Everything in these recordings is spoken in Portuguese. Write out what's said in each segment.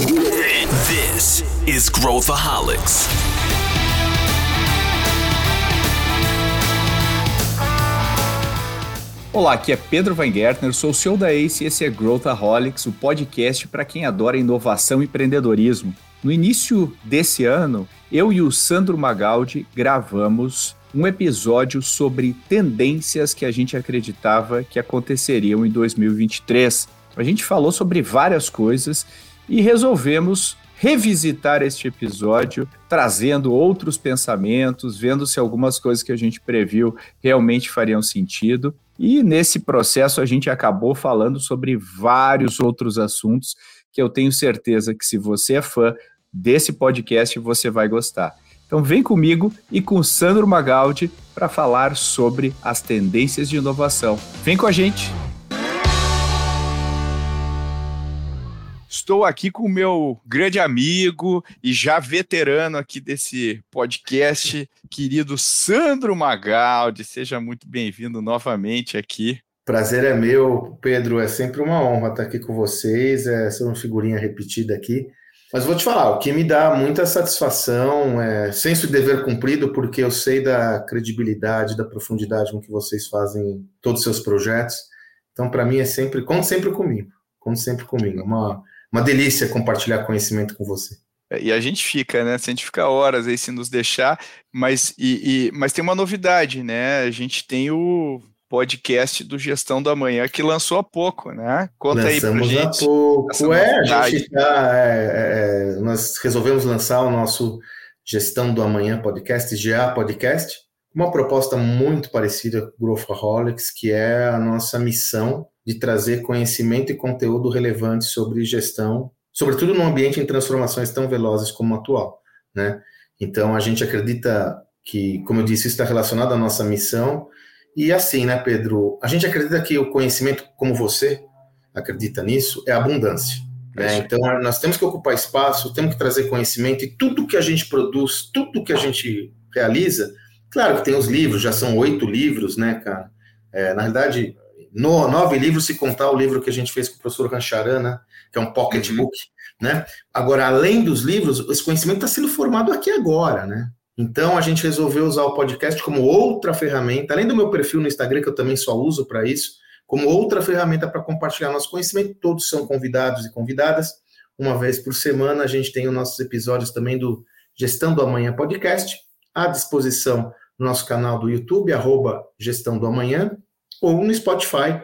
This is Growthaholics. Olá, aqui é Pedro Weingärtner, sou o CEO da ACE e esse é Growthaholics, o podcast para quem adora inovação e empreendedorismo. No início desse ano, eu e o Sandro Magaldi gravamos um episódio sobre tendências que a gente acreditava que aconteceriam em 2023. A gente falou sobre várias coisas e resolvemos revisitar este episódio, trazendo outros pensamentos, vendo se algumas coisas que a gente previu realmente fariam sentido. E nesse processo a gente acabou falando sobre vários outros assuntos que eu tenho certeza que se você é fã desse podcast você vai gostar. Então vem comigo e com Sandro Magaldi para falar sobre as tendências de inovação. Vem com a gente! Estou aqui com o meu grande amigo e já veterano aqui desse podcast, querido Sandro Magaldi. Seja muito bem-vindo novamente aqui. Prazer é meu, Pedro. É sempre uma honra estar aqui com vocês. É ser uma figurinha repetida aqui. Mas vou te falar, o que me dá muita satisfação é senso de dever cumprido, porque eu sei da credibilidade, da profundidade com que vocês fazem todos os seus projetos. Então, para mim, é sempre, conte sempre comigo. Conte sempre comigo. É uma, uma delícia compartilhar conhecimento com você. É, e a gente fica, né? Se a gente fica horas aí se nos deixar, mas, e, e, mas tem uma novidade, né? A gente tem o podcast do Gestão do Amanhã que lançou há pouco, né? Conta Lançamos aí pra gente. há pouco. É, a gente tá, é, é, nós resolvemos lançar o nosso Gestão do Amanhã podcast, GA Podcast, uma proposta muito parecida com o Growthaholics, que é a nossa missão de trazer conhecimento e conteúdo relevante sobre gestão, sobretudo num ambiente em transformações tão velozes como o atual, né? Então a gente acredita que, como eu disse, isso está relacionado à nossa missão e assim, né, Pedro? A gente acredita que o conhecimento, como você acredita nisso, é abundância. Né? Então nós temos que ocupar espaço, temos que trazer conhecimento e tudo que a gente produz, tudo que a gente realiza, claro que tem os livros, já são oito livros, né, cara? É, na realidade, no, nove livros, se contar o livro que a gente fez com o professor Rancharana, que é um pocketbook, uhum. né? Agora, além dos livros, esse conhecimento está sendo formado aqui agora, né? Então, a gente resolveu usar o podcast como outra ferramenta, além do meu perfil no Instagram, que eu também só uso para isso, como outra ferramenta para compartilhar nosso conhecimento. Todos são convidados e convidadas. Uma vez por semana, a gente tem os nossos episódios também do Gestão do Amanhã Podcast, à disposição no nosso canal do YouTube, arroba Gestão do Amanhã, ou no Spotify,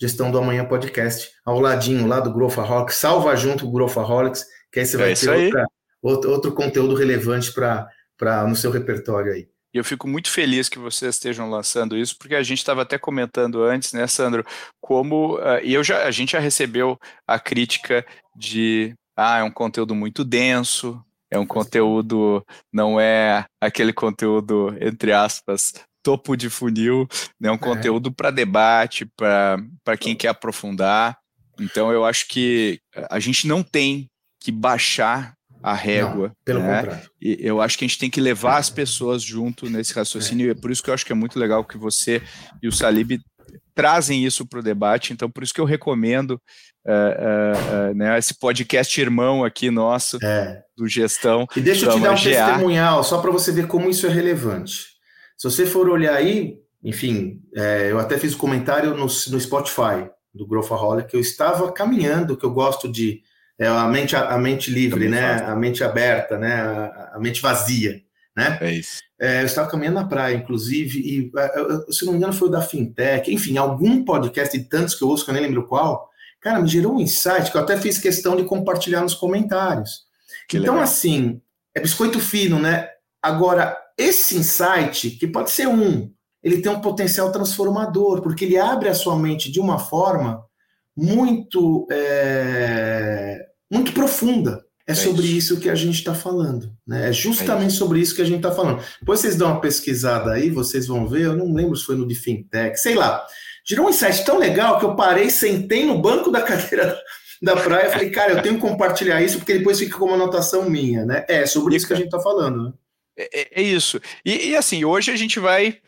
Gestão do Amanhã Podcast, ao ladinho lá do Growthaholics, salva junto o Growthaholics, que aí você vai é ter outra, outro, outro conteúdo relevante para no seu repertório aí. E eu fico muito feliz que vocês estejam lançando isso, porque a gente estava até comentando antes, né, Sandro, como uh, e eu já a gente já recebeu a crítica de ah, é um conteúdo muito denso, é um conteúdo, não é aquele conteúdo, entre aspas, topo de funil, né? um é. conteúdo para debate, para quem quer aprofundar. Então, eu acho que a gente não tem que baixar a régua. Não, pelo né? contrário. E eu acho que a gente tem que levar as pessoas junto nesse raciocínio, é. e é por isso que eu acho que é muito legal que você e o Salib trazem isso para o debate, então por isso que eu recomendo uh, uh, uh, né, esse podcast irmão aqui nosso, é. do Gestão. E deixa eu te dar um testemunhal, só para você ver como isso é relevante. Se você for olhar aí, enfim, é, eu até fiz um comentário no, no Spotify do Growthaholic, que eu estava caminhando, que eu gosto de é, a mente a, mente livre, né? A mente aberta, né? A, a, mente vazia, né? É isso. É, eu estava caminhando na praia, inclusive, e é, se não me engano foi o da Fintech, enfim, algum podcast de tantos que eu ouço, que eu nem lembro qual, cara, me gerou um insight que eu até fiz questão de compartilhar nos comentários. Que então, legal. assim, é biscoito fino, né? Agora, esse insight, que pode ser um, ele tem um potencial transformador, porque ele abre a sua mente de uma forma muito, é, muito profunda. É, sobre isso. que a gente está falando. Né? É justamente sobre isso que a gente está falando. Depois vocês dão uma pesquisada aí, vocês vão ver. Eu não lembro se foi no de fintech, sei lá. Gerou um insight tão legal que eu parei, sentei no banco da cadeira da praia e falei, cara, eu tenho que compartilhar isso, porque depois fica como anotação minha, né? É sobre isso que a gente está falando, né? É, é, é isso. E, e, assim, hoje a gente vai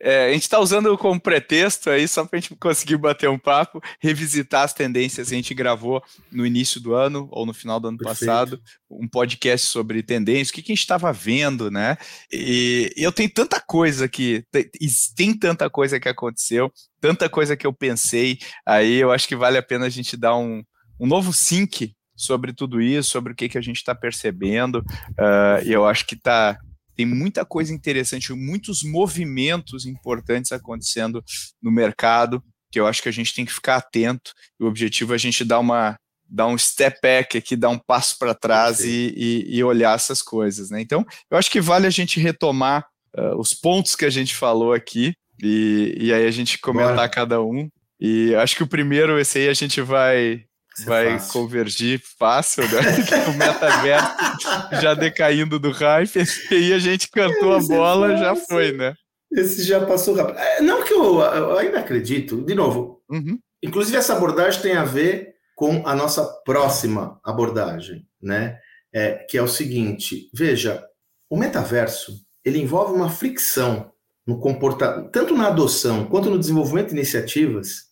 é, a gente está usando como pretexto aí, só para a gente conseguir bater um papo, revisitar as tendências que a gente gravou no início do ano ou no final do ano Perfeito. passado, um podcast sobre tendências, o que, que a gente estava vendo, né? E, e, eu tenho tanta coisa que tem, tem tanta coisa que aconteceu, tanta coisa que eu pensei, aí eu acho que vale a pena a gente dar um, um novo sync sobre tudo isso, sobre o que, que a gente está percebendo, uh, e eu acho que está tem muita coisa interessante, muitos movimentos importantes acontecendo no mercado, que eu acho que a gente tem que ficar atento. E o objetivo é a gente dar uma dar um step back aqui, dar um passo para trás e, e, e, olhar essas coisas, né? Então, eu acho que vale a gente retomar uh, os pontos que a gente falou aqui e, e aí a gente comentar Bora. cada um. E acho que o primeiro, esse aí a gente vai vai fácil. convergir fácil, né? o metaverso já decaindo do hype, e aí a gente cantou a bola, já foi, né? Esse já passou rápido. É, não que eu, eu, ainda acredito, de novo, uhum. inclusive essa abordagem tem a ver com a nossa próxima abordagem, né? É, que é o seguinte, veja, o metaverso, ele envolve uma fricção no comportamento, tanto na adoção quanto no desenvolvimento de iniciativas,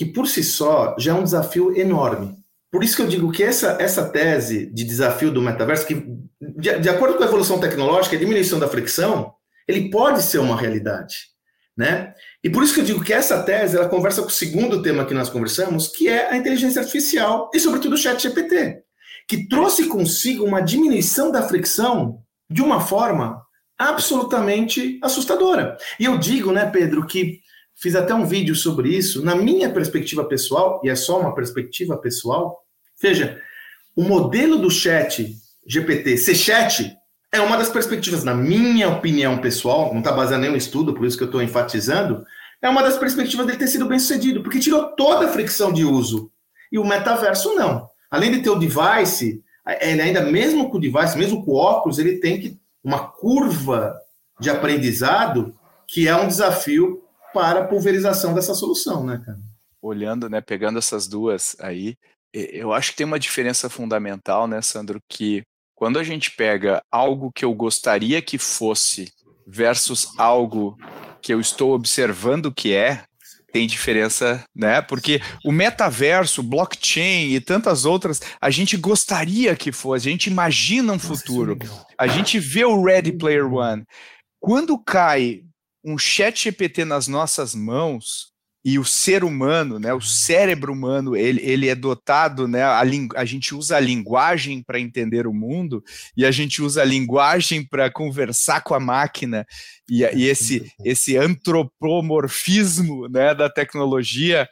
que por si só já é um desafio enorme. Por isso que eu digo que essa, essa tese de desafio do metaverso, que de, de acordo com a evolução tecnológica, diminuição da fricção, ele pode ser uma realidade, né? E por isso que eu digo que essa tese, ela conversa com o segundo tema que nós conversamos, que é a inteligência artificial e sobretudo o chat GPT, que trouxe consigo uma diminuição da fricção de uma forma absolutamente assustadora. E eu digo, né, Pedro, que Fiz até um vídeo sobre isso. Na minha perspectiva pessoal, e é só uma perspectiva pessoal, veja, o modelo do chat GPT ser chat é uma das perspectivas, na minha opinião pessoal, não está baseado em nenhum estudo, por isso que eu estou enfatizando, é uma das perspectivas dele ter sido bem sucedido, porque tirou toda a fricção de uso. E o metaverso não. Além de ter o device, ele ainda mesmo com o device, mesmo com o óculos, ele tem que uma curva de aprendizado que é um desafio para a pulverização dessa solução, né, cara? Olhando, né, pegando essas duas aí, eu acho que tem uma diferença fundamental, né, Sandro, que quando a gente pega algo que eu gostaria que fosse versus algo que eu estou observando que é, tem diferença, né? Porque o metaverso, blockchain e tantas outras, a gente gostaria que fosse, a gente imagina um futuro, a gente vê o Ready Player One. Quando cai um chat GPT nas nossas mãos e o ser humano, né, o cérebro humano, ele, ele é dotado, né, a, a gente usa a linguagem para entender o mundo e a gente usa a linguagem para conversar com a máquina. E, e esse, esse antropomorfismo né, da tecnologia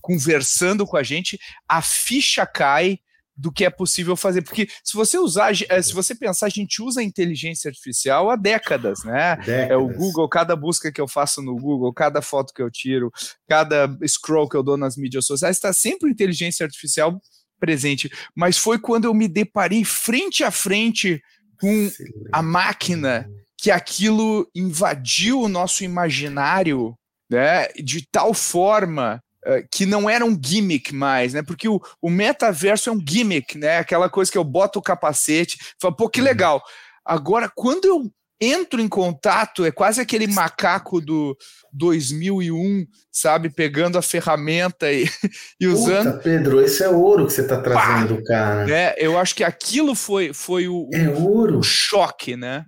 conversando com a gente, a ficha cai do que é possível fazer. Porque se você usar, eh, se você pensar, a gente usa a inteligência artificial há décadas, né? Décadas. É o Google, cada busca que eu faço no Google, cada foto que eu tiro, cada scroll que eu dou nas mídias sociais, está sempre inteligência artificial presente. Mas foi quando eu me deparei frente a frente com a máquina que aquilo invadiu o nosso imaginário né, de tal forma que não era um gimmick mais, né? Porque o, o metaverso é um gimmick, né? Aquela coisa que eu boto o capacete, falo, pô, que uhum. legal. Agora, quando eu entro em contato, é quase aquele macaco do 2001, sabe? Pegando a ferramenta e, e usando. Puta, Pedro, esse é ouro que você está trazendo, Pá! cara. É, eu acho que aquilo foi, foi o, é ouro. o choque, né?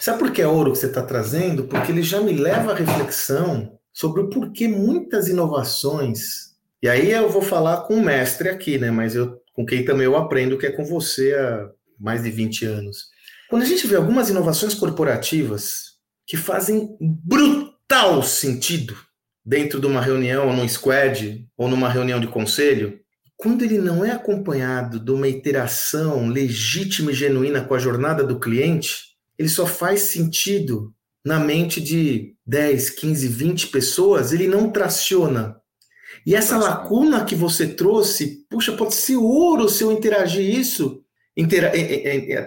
Sabe por que é ouro que você está trazendo? Porque ele já me leva à reflexão sobre o porquê muitas inovações. E aí eu vou falar com o mestre aqui, né? Mas eu com quem também eu aprendo, que é com você há mais de 20 anos. Quando a gente vê algumas inovações corporativas que fazem brutal sentido dentro de uma reunião, ou num squad, ou numa reunião de conselho, quando ele não é acompanhado de uma iteração legítima e genuína com a jornada do cliente, ele só faz sentido na mente de 10, 15, 20 pessoas, ele não traciona. E essa lacuna que você trouxe, puxa, pode ser ouro se eu interagir isso, intera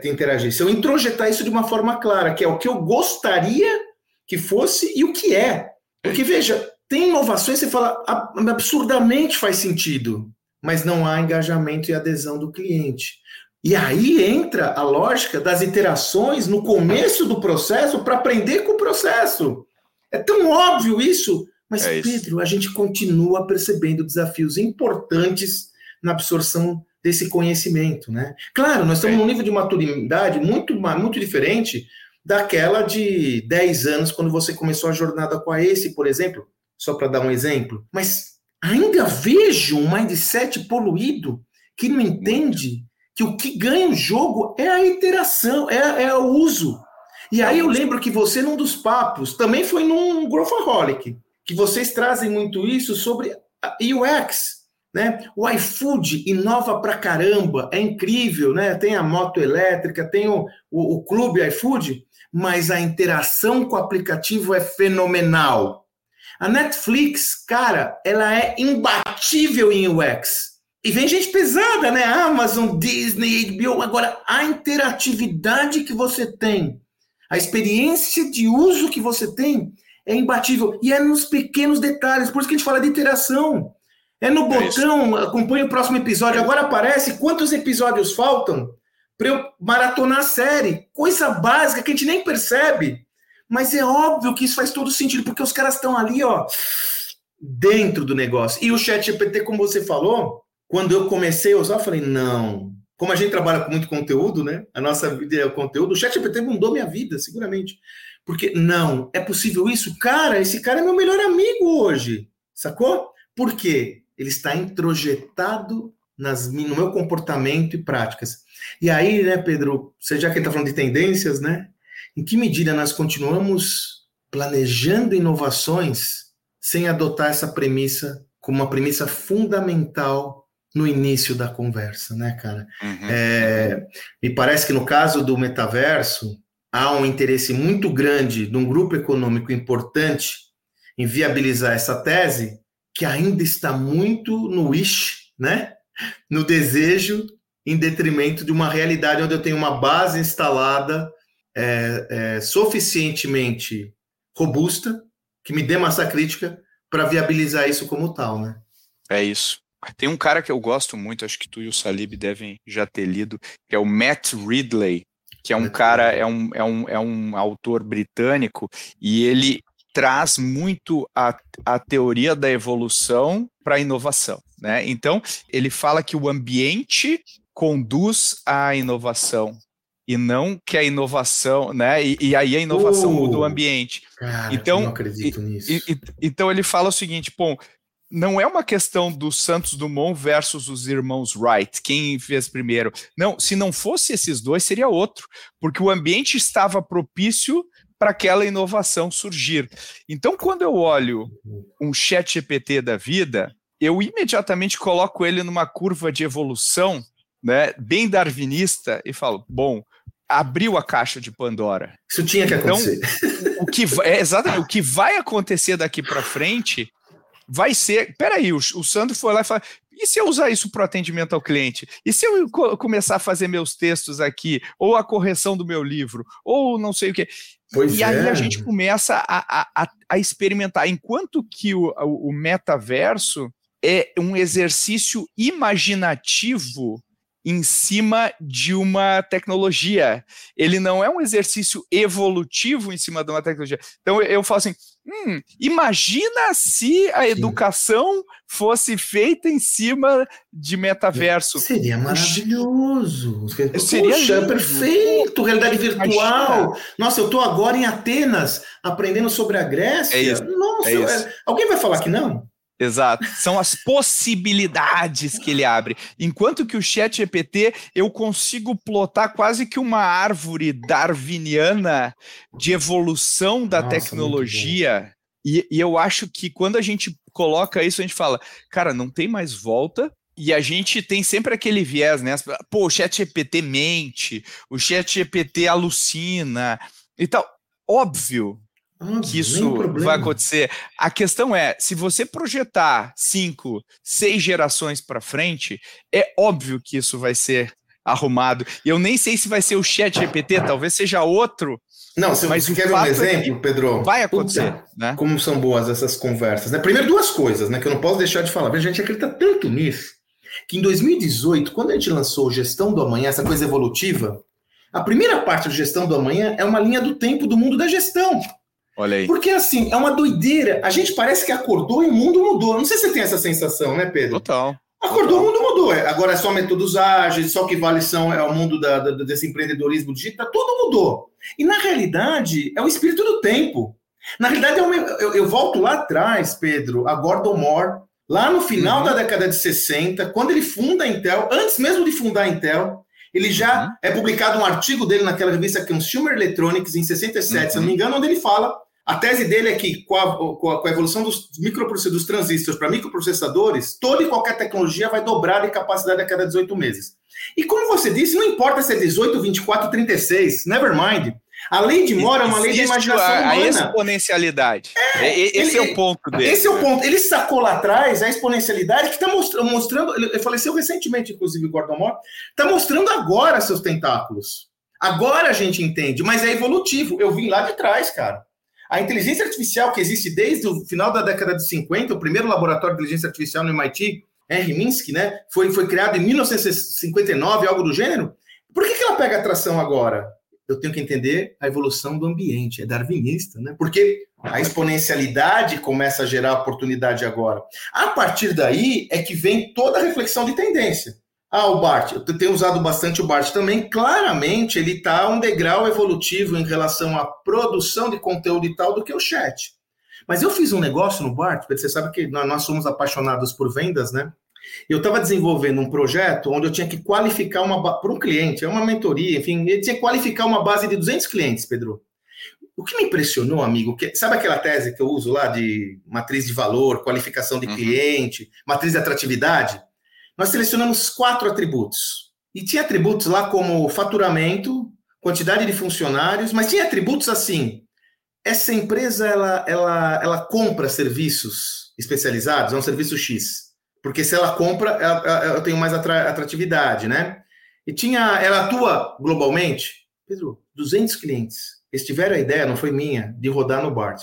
interagir, se eu introjetar isso de uma forma clara, que é o que eu gostaria que fosse e o que é. Porque, veja, tem inovações você fala absurdamente faz sentido, mas não há engajamento e adesão do cliente. E aí entra a lógica das iterações no começo do processo para aprender com o processo. É tão óbvio isso. Mas, é isso. Pedro, a gente continua percebendo desafios importantes na absorção desse conhecimento, né? Claro, nós estamos é. num nível de maturidade muito, muito diferente daquela de 10 anos, quando você começou a jornada com a ACE, por exemplo, só para dar um exemplo. Mas ainda vejo um mindset poluído que não entende que o que ganha o jogo é a interação, é, é o uso. E aí eu lembro que você, num dos papos, também foi num Growthaholic, que vocês trazem muito isso sobre UX, né? O iFood inova pra caramba, é incrível, né? Tem a moto elétrica, tem o, o, o clube iFood, mas a interação com o aplicativo é fenomenal. A Netflix, cara, ela é imbatível em UX. E vem gente pesada, né? Amazon, Disney, HBO. Agora, a interatividade que você tem, a experiência de uso que você tem, é imbatível. E é nos pequenos detalhes. Por isso que a gente fala de interação. É no é botão, é acompanhe o próximo episódio. Agora aparece quantos episódios faltam para eu maratonar a série. Coisa básica que a gente nem percebe. Mas é óbvio que isso faz todo sentido, porque os caras estão ali, ó, dentro do negócio. E o chat GPT, como você falou, quando eu comecei a usar, eu falei, não. Como a gente trabalha com muito conteúdo, né? A nossa vida é o conteúdo. O chat GPT mudou minha vida, seguramente. Porque, não, é possível isso? Cara, esse cara é meu melhor amigo hoje. Sacou? Por quê? Ele está introjetado nas, no meu comportamento e práticas. E aí, né, Pedro, você já que está falando de tendências, né? Em que medida nós continuamos planejando inovações sem adotar essa premissa como uma premissa fundamental no início da conversa, né, cara? Uhum. É, me parece que no caso do metaverso há um interesse muito grande de um grupo econômico importante em viabilizar essa tese que ainda está muito no wish, né? No desejo, em detrimento de uma realidade onde eu tenho uma base instalada é, é, suficientemente robusta, que me dê massa crítica para viabilizar isso como tal, né? É isso. Tem um cara que eu gosto muito, acho que tu e o Salib devem já ter lido, que é o Matt Ridley, que é um cara, é um, é um, é um autor britânico, e ele traz muito a, a teoria da evolução para a inovação. Né? Então, ele fala que o ambiente conduz à inovação e não que a inovação, né? E, e aí a inovação uh, muda o ambiente. Cara, então, não acredito nisso. E, e, então ele fala o seguinte, bom, não é uma questão do Santos Dumont versus os irmãos Wright, quem fez primeiro. Não, se não fosse esses dois, seria outro, porque o ambiente estava propício para aquela inovação surgir. Então, quando eu olho um chat GPT da vida, eu imediatamente coloco ele numa curva de evolução, né, bem darwinista, e falo, bom, abriu a caixa de Pandora. Isso tinha que então, acontecer. O que é, exatamente o que vai acontecer daqui para frente vai ser. Peraí, o, o Sandro foi lá e falou: e se eu usar isso para atendimento ao cliente? E se eu co começar a fazer meus textos aqui, ou a correção do meu livro, ou não sei o quê? Pois e é. aí a gente começa a, a, a experimentar. Enquanto que o, o metaverso é um exercício imaginativo em cima de uma tecnologia. Ele não é um exercício evolutivo em cima de uma tecnologia. Então eu falo assim: hum, imagina se a educação fosse feita em cima de metaverso. Seria maravilhoso. Seria perfeito, realidade virtual. Imagina. Nossa, eu estou agora em Atenas aprendendo sobre a Grécia. É. Nossa, é isso. alguém vai falar que não? Exato. São as possibilidades que ele abre. Enquanto que o Chat GPT eu consigo plotar quase que uma árvore darwiniana de evolução da Nossa, tecnologia. E, e eu acho que quando a gente coloca isso, a gente fala, cara, não tem mais volta, e a gente tem sempre aquele viés, né? Pô, o chat GPT mente, o chat GPT alucina e tal. Óbvio que isso vai acontecer. A questão é, se você projetar cinco, seis gerações para frente, é óbvio que isso vai ser arrumado. E eu nem sei se vai ser o Chat GPT, talvez seja outro. Não, se mas você quer um é exemplo, é Pedro, vai acontecer, né? Como são boas essas conversas, né? Primeiro duas coisas, né, que eu não posso deixar de falar. A gente acredita tanto nisso que em 2018, quando a gente lançou Gestão do Amanhã, essa coisa evolutiva, a primeira parte de Gestão do Amanhã é uma linha do tempo do mundo da gestão. Olha aí. Porque assim, é uma doideira. A gente parece que acordou e o mundo mudou. Não sei se você tem essa sensação, né, Pedro? Total. Acordou, o mundo mudou. É, agora é só métodos ágeis, só que vale são é o mundo da, da, desse empreendedorismo digital, tudo mudou. E na realidade, é o espírito do tempo. Na realidade, eu, eu, eu volto lá atrás, Pedro, a Gordon Moore, lá no final uhum. da década de 60, quando ele funda a Intel, antes mesmo de fundar a Intel, ele já uhum. é publicado um artigo dele naquela revista Consumer Electronics, em 67, uhum. se não me engano, onde ele fala a tese dele é que, com a, com a evolução dos microprocessadores, dos transistores para microprocessadores, toda e qualquer tecnologia vai dobrar de capacidade a cada 18 meses. E como você disse, não importa se é 18, 24, 36, never mind. A lei de Moore é uma lei de imaginação a, humana. A exponencialidade. É, esse ele, é o ponto dele. Esse é o ponto. Ele sacou lá atrás a exponencialidade que está mostrando, mostrando. Ele faleceu recentemente, inclusive, Gordon Moore. Está mostrando agora seus tentáculos. Agora a gente entende, mas é evolutivo. Eu vim lá de trás, cara. A inteligência artificial que existe desde o final da década de 50, o primeiro laboratório de inteligência artificial no MIT, Henry Minsky, né, foi, foi criado em 1959, algo do gênero. Por que, que ela pega atração agora? Eu tenho que entender a evolução do ambiente, é darwinista, né? Porque a exponencialidade começa a gerar oportunidade agora. A partir daí é que vem toda a reflexão de tendência. Ah, o Bart, eu tenho usado bastante o Bart também. Claramente, ele está um degrau evolutivo em relação à produção de conteúdo e tal do que o chat. Mas eu fiz um negócio no Bart, porque você sabe que nós somos apaixonados por vendas, né? Eu estava desenvolvendo um projeto onde eu tinha que qualificar uma para um cliente, é uma mentoria, enfim, ele tinha que qualificar uma base de 200 clientes, Pedro. O que me impressionou, amigo, que, sabe aquela tese que eu uso lá de matriz de valor, qualificação de uhum. cliente, matriz de atratividade? Nós selecionamos quatro atributos. E tinha atributos lá como faturamento, quantidade de funcionários, mas tinha atributos assim. Essa empresa ela, ela, ela compra serviços especializados, é um serviço X. Porque se ela compra, eu tenho mais atratividade, né? E tinha, ela atua globalmente. Pedro, 200 clientes. Eles tiveram a ideia, não foi minha, de rodar no BART.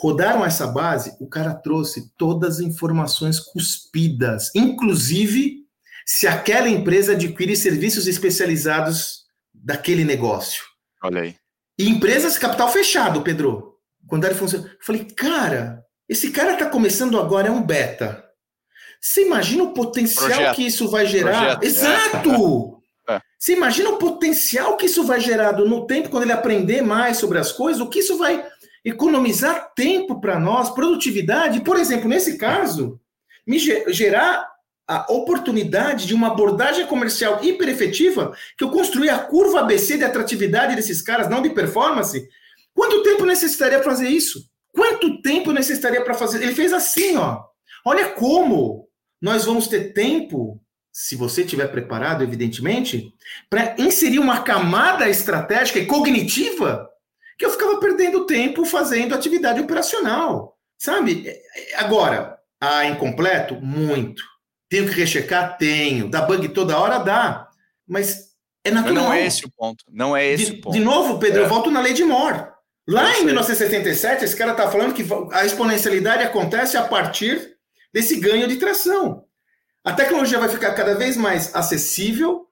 Rodaram essa base, o cara trouxe todas as informações cuspidas, inclusive se aquela empresa adquire serviços especializados daquele negócio. Olha aí. E empresas capital fechado, Pedro. Quando ele funciona. Eu falei, cara, esse cara está começando agora, é um beta. Você imagina o potencial Projeto. que isso vai gerar? Projeto. Exato! É. Você imagina o potencial que isso vai gerar no tempo, quando ele aprender mais sobre as coisas, o que isso vai economizar tempo para nós, produtividade, por exemplo, nesse caso, me gerar a oportunidade de uma abordagem comercial hiper efetiva, que eu construí a curva ABC de atratividade desses caras, não de performance. Quanto tempo necessitaria fazer isso? Quanto tempo necessitaria para fazer? Ele fez assim, ó. Olha como nós vamos ter tempo, se você estiver preparado, evidentemente, para inserir uma camada estratégica e cognitiva que eu ficava perdendo tempo fazendo atividade operacional, sabe? Agora, a incompleto? Muito. Tenho que rechecar? Tenho. Dá bug toda hora? Dá. Mas é natural. Não é esse o ponto. Não é esse de, o ponto. De novo, Pedro, é. eu volto na lei de Moore. Lá em 1977, esse cara está falando que a exponencialidade acontece a partir desse ganho de tração. A tecnologia vai ficar cada vez mais acessível,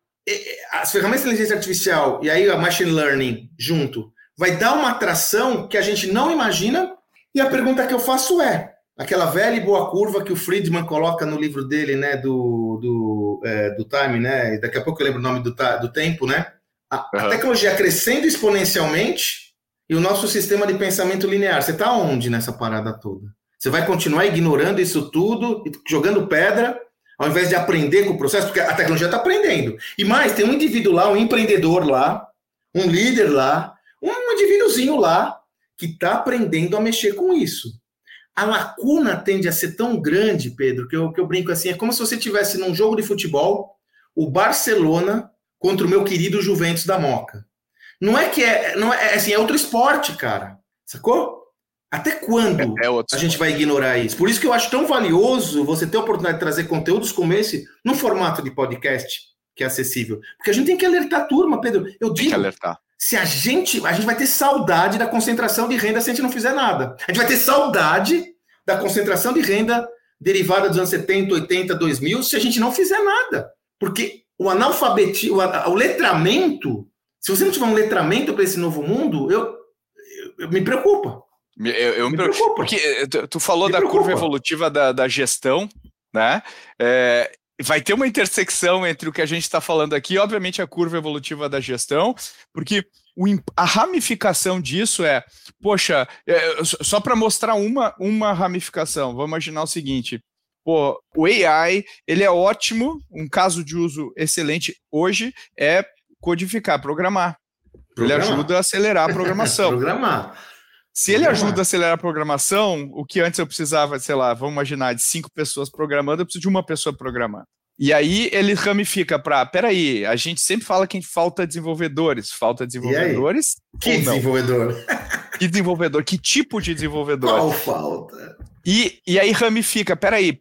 as ferramentas de inteligência artificial e aí a machine learning junto vai dar uma atração que a gente não imagina. E a pergunta que eu faço é: aquela velha e boa curva que o Friedman coloca no livro dele, né, do, do, é, do time, né? Daqui a pouco eu lembro o nome do, do tempo, né? A, uhum. a tecnologia crescendo exponencialmente e o nosso sistema de pensamento linear. Você está onde nessa parada toda? Você vai continuar ignorando isso tudo, jogando pedra, ao invés de aprender com o processo, porque a tecnologia está aprendendo. E mais, tem um indivíduo lá, um empreendedor lá, um líder lá, um indivíduozinho lá que está aprendendo a mexer com isso. A lacuna tende a ser tão grande, Pedro, que eu, que eu brinco assim: é como se você tivesse num jogo de futebol o Barcelona contra o meu querido Juventus da Moca. Não é que é, não é, é assim, é outro esporte, cara. Sacou? Até quando é, é a gente vai ignorar isso? Por isso que eu acho tão valioso você ter a oportunidade de trazer conteúdos como esse no formato de podcast, que é acessível. Porque a gente tem que alertar a turma, Pedro. Eu digo, tem que alertar se a gente, a gente vai ter saudade da concentração de renda se a gente não fizer nada. A gente vai ter saudade da concentração de renda derivada dos anos 70, 80, 2000 se a gente não fizer nada. Porque o analfabetismo, o, o letramento, se você não tiver um letramento para esse novo mundo, eu, eu, eu, me preocupa. Eu, eu me preocupo. Porque eh, tu, tu falou me da preocupa. curva evolutiva da, da gestão, né? É, vai ter uma intersecção entre o que a gente está falando aqui, obviamente a curva evolutiva da gestão, porque a ramificação disso é, poxa, é, só para mostrar uma, uma ramificação, vamos imaginar o seguinte, pô, o AI, ele é ótimo, um caso de uso excelente hoje é codificar, programar. programar. Ele ajuda a acelerar a programação. programar. Se ele ajuda a acelerar a programação, o que antes eu precisava, sei lá, vamos imaginar, de cinco pessoas programando, eu preciso de uma pessoa programando. E aí ele ramifica para, peraí, a gente sempre fala que falta desenvolvedores. Falta desenvolvedores? Que desenvolvedor? Que desenvolvedor? Que tipo de desenvolvedor? Qual falta? E, e aí ramifica, peraí,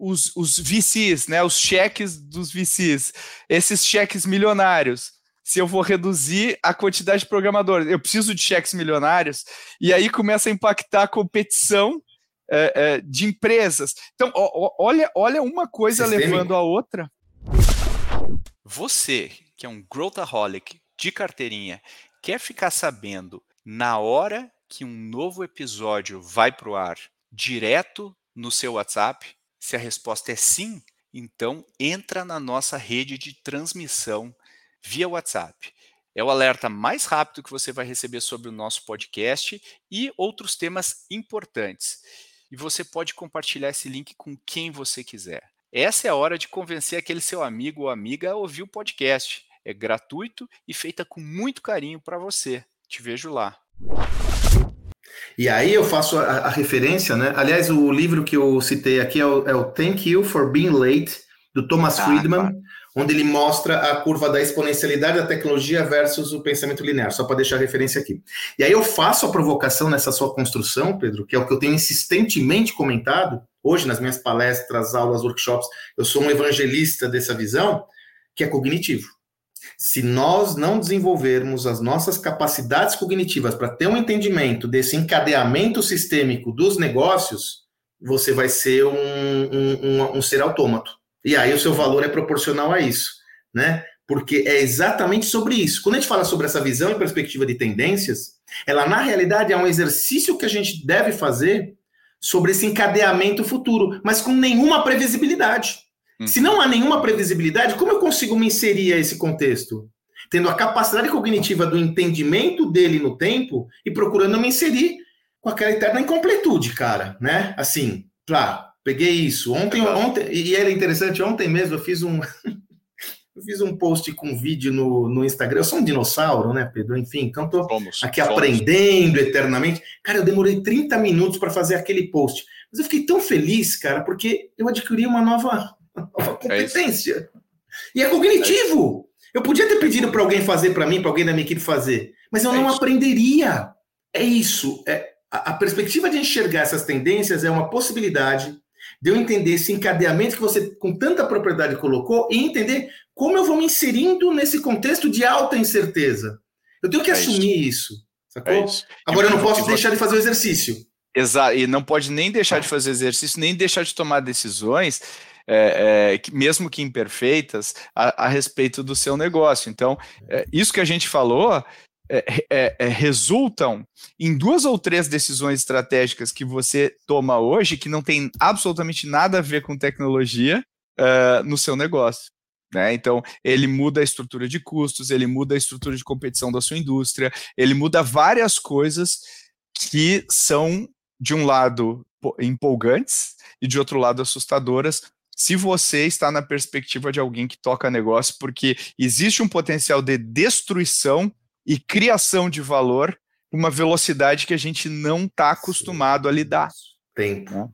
os, os VCs, né, os cheques dos VCs, esses cheques milionários, se eu vou reduzir a quantidade de programadores. Eu preciso de cheques milionários, e aí começa a impactar a competição é, é, de empresas. Então, ó, olha, olha uma coisa Sistêmico. levando a outra. Você, que é um growthaholic de carteirinha, quer ficar sabendo na hora que um novo episódio vai para o ar, direto no seu WhatsApp? Se a resposta é sim, então entra na nossa rede de transmissão via WhatsApp. É o alerta mais rápido que você vai receber sobre o nosso podcast e outros temas importantes. E você pode compartilhar esse link com quem você quiser. Essa é a hora de convencer aquele seu amigo ou amiga a ouvir o podcast. É gratuito e feita com muito carinho para você. Te vejo lá. E aí eu faço a, a, referência, né? Aliás, o livro que eu citei aqui é o, é o Thank You for Being Late, do Thomas ah, Friedman. Tá onde ele mostra a curva da exponencialidade da tecnologia versus o pensamento linear, só para deixar referência aqui. E aí eu faço a provocação nessa sua construção, Pedro, que é o que eu tenho insistentemente comentado, hoje nas minhas palestras, aulas, workshops, eu sou um evangelista dessa visão, que é cognitivo. Se nós não desenvolvermos as nossas capacidades cognitivas para ter um entendimento desse encadeamento sistêmico dos negócios, você vai ser um, um, um, um ser autômato e aí o seu valor é proporcional a isso, né? Porque é exatamente sobre isso. Quando a gente fala sobre essa visão e perspectiva de tendências, ela na realidade é um exercício que a gente deve fazer sobre esse encadeamento futuro, mas com nenhuma previsibilidade. Hum. Se não há nenhuma previsibilidade, como eu consigo me inserir a esse contexto? Tendo a capacidade cognitiva do entendimento dele no tempo e procurando me inserir com aquela eterna incompletude, cara, né? Assim, claro, Peguei isso. Ontem, ontem e era interessante, ontem mesmo eu fiz um eu fiz um post com vídeo no, no Instagram. Eu sou um dinossauro, né, Pedro? Enfim, então tô aqui aprendendo eternamente. Cara, eu demorei 30 minutos para fazer aquele post. Mas eu fiquei tão feliz, cara, porque eu adquiri uma nova, uma nova é competência. É e é cognitivo. É eu podia ter pedido para alguém fazer para mim, para alguém da minha equipe fazer, mas eu é não isso. aprenderia. É isso. É, a, a perspectiva de enxergar essas tendências é uma possibilidade de eu entender esse encadeamento que você com tanta propriedade colocou e entender como eu vou me inserindo nesse contexto de alta incerteza. Eu tenho que é assumir isso, isso sacou? É isso. Agora eu não posso deixar de fazer o exercício. Exato, e não pode nem deixar de fazer exercício, nem deixar de tomar decisões, é, é, mesmo que imperfeitas, a, a, respeito do seu negócio. Então, é, isso que a gente falou é, é, é, resultam em duas ou três decisões estratégicas que você toma hoje que não tem absolutamente nada a ver com tecnologia uh, no seu negócio. Né? Então, ele muda a estrutura de custos, ele muda a estrutura de competição da sua indústria, ele muda várias coisas que são, de um lado, empolgantes e de outro lado, assustadoras, se você está na perspectiva de alguém que toca negócio, porque existe um potencial de destruição e criação de valor uma velocidade que a gente não está acostumado a lidar. Tempo. Né?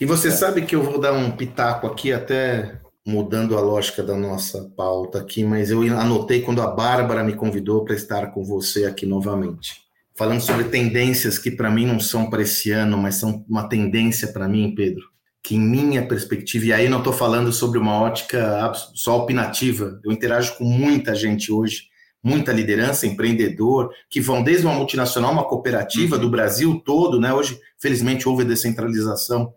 E você é. sabe que eu vou dar um pitaco aqui, até mudando a lógica da nossa pauta aqui, mas eu anotei quando a Bárbara me convidou para estar com você aqui novamente. Falando sobre tendências que para mim não são para esse ano, mas são uma tendência para mim, Pedro, que em minha perspectiva, e aí não estou falando sobre uma ótica só opinativa, eu interajo com muita gente hoje muita liderança, empreendedor, que vão desde uma multinacional, uma cooperativa uhum. do Brasil todo, né? Hoje, felizmente, houve a descentralização.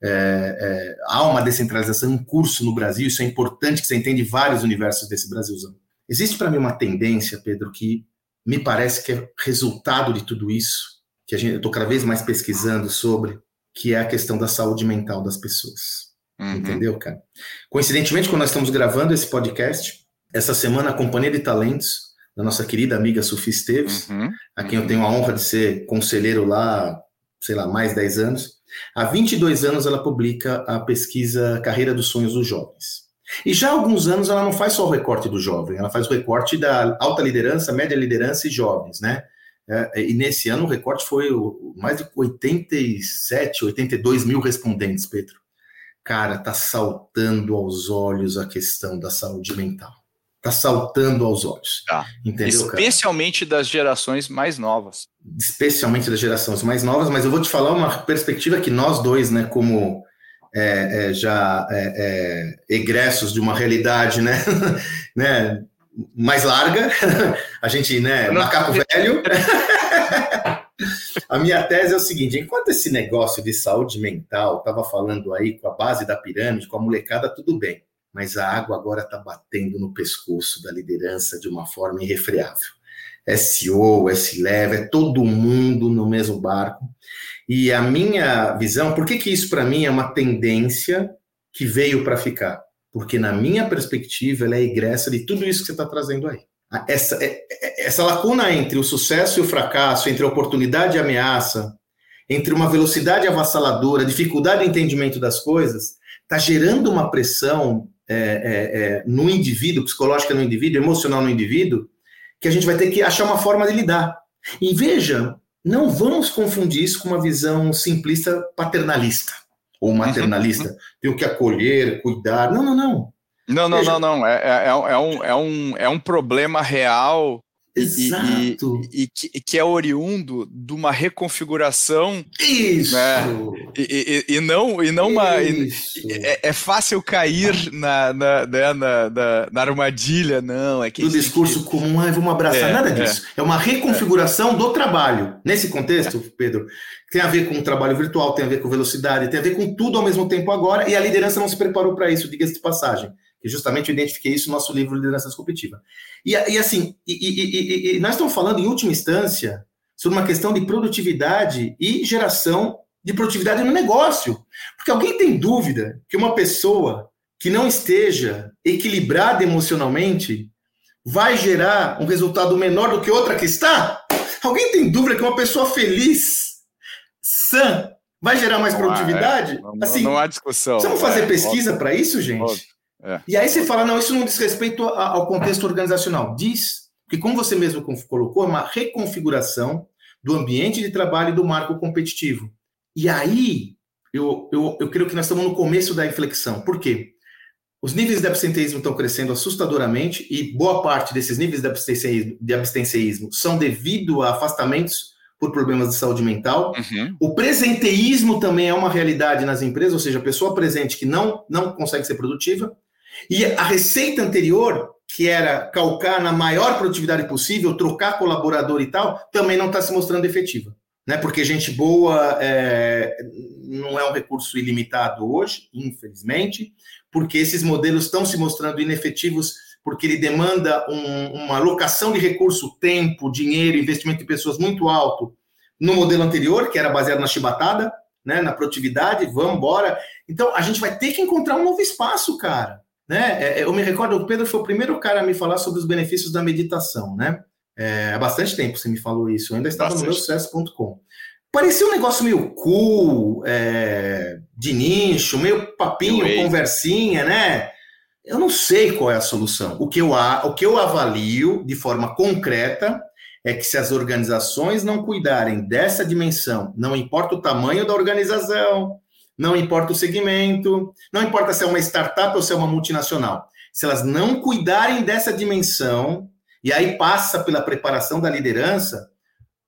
É, é, há uma descentralização em curso no Brasil, isso é importante que você entende vários universos desse Brasilzão. Existe para mim uma tendência, Pedro, que me parece que é resultado de tudo isso, que a gente, eu estou cada vez mais pesquisando sobre, que é a questão da saúde mental das pessoas. Uhum. Entendeu, cara? Coincidentemente, quando nós estamos gravando esse podcast, essa semana a Companhia de Talentos, da nossa querida amiga Sofia Esteves, uhum. a quem eu tenho a honra de ser conselheiro lá, sei lá, mais 10 anos, há 22 anos ela publica a pesquisa Carreira dos Sonhos dos Jovens. E já há alguns anos ela não faz só o recorte do jovem, ela faz o recorte da alta liderança, média liderança e jovens, né? É, e nesse ano o recorte foi mais de 87, 82 mil respondentes, Pedro. Cara, tá saltando aos olhos a questão da saúde mental. Tá saltando aos olhos. Tá. Entendeu, Especialmente cara? das gerações mais novas. Especialmente das gerações mais novas, mas eu vou te falar uma perspectiva que nós dois, né, como é, é, já é, é, egressos de uma realidade, né, né mais larga, a gente, né, macaco velho. a minha tese é o seguinte: enquanto esse negócio de saúde mental estava falando aí com a base da pirâmide, com a molecada, tudo bem, mas a água agora está batendo no pescoço da liderança de uma forma irrefreável. SEO, S-Level, é todo mundo no mesmo barco. E a minha visão, por que, que isso para mim é uma tendência que veio para ficar? Porque, na minha perspectiva, ela é egressa de tudo isso que você está trazendo aí. Essa, é, é, essa lacuna entre o sucesso e o fracasso, entre a oportunidade e a ameaça, entre uma velocidade avassaladora, dificuldade de entendimento das coisas, está gerando uma pressão é, é, é, no indivíduo, psicológica no indivíduo, emocional no indivíduo, que a gente vai ter que achar uma forma de lidar. E veja, não vamos confundir isso com uma visão simplista paternalista ou uhum, maternalista. Uhum. Tenho que acolher, cuidar. Não, não, não. Não, não, Veja. não, não. É, é, é, um, é, um, é um problema real Exato. E, e, e, que é oriundo de uma reconfiguração. Isso! Né? E, e, não, e não uma. É, é, fácil cair na, na, né, na, na, na, armadilha, não. É que do discurso que... comum, ah, vamos abraçar. É, Nada é. disso. É, uma reconfiguração do trabalho. Nesse contexto, Pedro, tem a ver com o trabalho virtual, tem a ver com velocidade, tem a ver com tudo ao mesmo tempo agora, e a liderança não se preparou para isso, diga-se de passagem que justamente eu identifiquei isso no nosso livro Liderança Disruptiva. E, e assim, e, e, nós estamos falando, em última instância, sobre uma questão de produtividade e geração de produtividade no negócio. Porque alguém tem dúvida que uma pessoa que não esteja equilibrada emocionalmente vai gerar um resultado menor do que outra que está? Alguém tem dúvida que uma pessoa feliz, sã, vai gerar mais não produtividade? Há, é. não, assim, não há discussão. Vamos fazer é, pesquisa para isso, gente? Óbvio. É. E aí você fala, não, isso não diz respeito ao contexto organizacional. Diz, porque como você mesmo colocou, é uma reconfiguração do ambiente de trabalho e do marco competitivo. E aí, eu, eu, eu creio que nós estamos no começo da inflexão. Por quê? Os níveis de absenteísmo estão crescendo assustadoramente e boa parte desses níveis de abstencionismo, de abstencionismo são devido a afastamentos por problemas de saúde mental. Uhum. O presenteísmo também é uma realidade nas empresas, ou seja, a pessoa presente que não, não consegue ser produtiva. E a receita anterior, que era calcar na maior produtividade possível, trocar colaborador e tal, também não está se mostrando efetiva. Né? Porque gente boa é, não é um recurso ilimitado hoje, infelizmente, porque esses modelos estão se mostrando inefetivos porque ele demanda um, uma alocação de recurso, tempo, dinheiro, investimento em pessoas muito alto no modelo anterior, que era baseado na chibatada, né, na produtividade, vamos embora. Então, a gente vai ter que encontrar um novo espaço, cara. Né? É, é, eu me recordo, o Pedro foi o primeiro cara a me falar sobre os benefícios da meditação, né? É, há bastante tempo você me falou isso, eu ainda estava bastante. no meu sucesso.com. Parecia um negócio meio cool, é, de nicho, meio papinho, conversinha, né? Eu não sei qual é a solução. O que, eu, o que eu avalio de forma concreta é que se as organizações não cuidarem dessa dimensão, não importa o tamanho da organização, não importa o segmento, não importa se é uma startup ou se é uma multinacional. Se elas não cuidarem dessa dimensão, e aí passa pela preparação da liderança,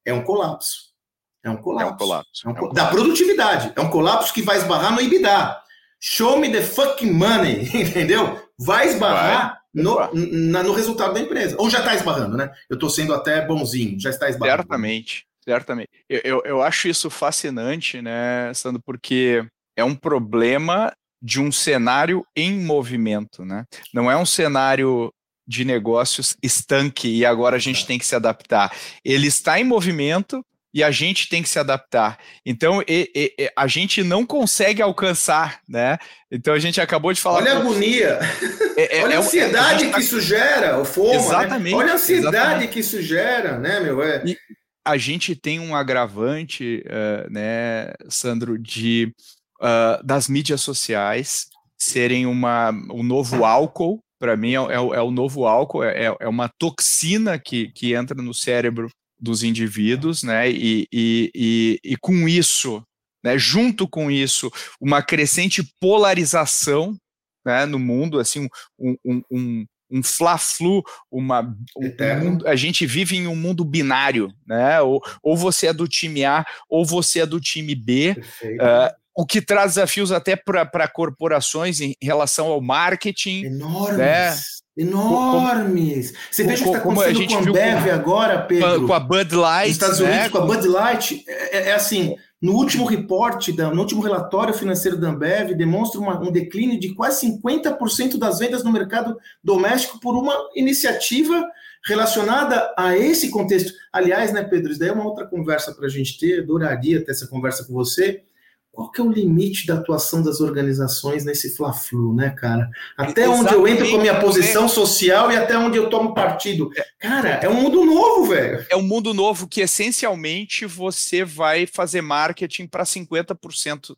é um colapso. É um colapso. É um colapso. É um, é um colapso. Da produtividade. É um colapso que vai esbarrar no IBDA. Show me the fucking money, entendeu? Vai esbarrar vai. No, na, no resultado da empresa. Ou já está esbarrando, né? Eu estou sendo até bonzinho, já está esbarrando. Certamente, certamente. Eu, eu, eu acho isso fascinante, né, Sandro, porque é um problema de um cenário em movimento, né? Não é um cenário de negócios estanque e agora a gente tem que se adaptar. Ele está em movimento, e a gente tem que se adaptar. Então, e, e, a gente não consegue alcançar, né? Então, a gente acabou de falar. Olha a agonia. É, é, Olha a é ansiedade a tá... que isso gera, o fomo. Né? Exatamente. Né? Olha a ansiedade exatamente. que isso gera, né, meu? É. E a gente tem um agravante, uh, né, Sandro, de uh, das mídias sociais serem uma, um novo álcool. Para mim, é, é, é, o novo álcool, é, é uma toxina que, que entra no cérebro dos indivíduos, né? E, e, e, e com isso, né, junto com isso, uma crescente polarização né, no mundo, assim, um, um, um, um fla-flu, uma um a gente vive em um mundo binário, né? Ou, ou você é do time A ou você é do time B. Uh, o que traz desafios até para corporações em relação ao marketing. Enormes. Né? Enormes. Como, Você veja o que está acontecendo com a Ambev agora, Pedro. Com a Bud Light. Nos Estados Unidos, né? com a Bud Light. É, é, é assim, no último report, no último relatório financeiro da Ambev, demonstra uma, um declínio de quase 50% das vendas no mercado doméstico por uma iniciativa relacionada a esse contexto. Aliás, né, Pedro, isso daí é uma outra conversa para a gente ter, adoraria ter essa conversa com você qual que é o limite da atuação das organizações nesse fla-flu, né, cara? Até Exatamente. onde eu entro com a minha posição social e até onde eu tomo partido. Cara, é um mundo novo, velho. É um mundo novo que essencialmente você vai fazer marketing para 50%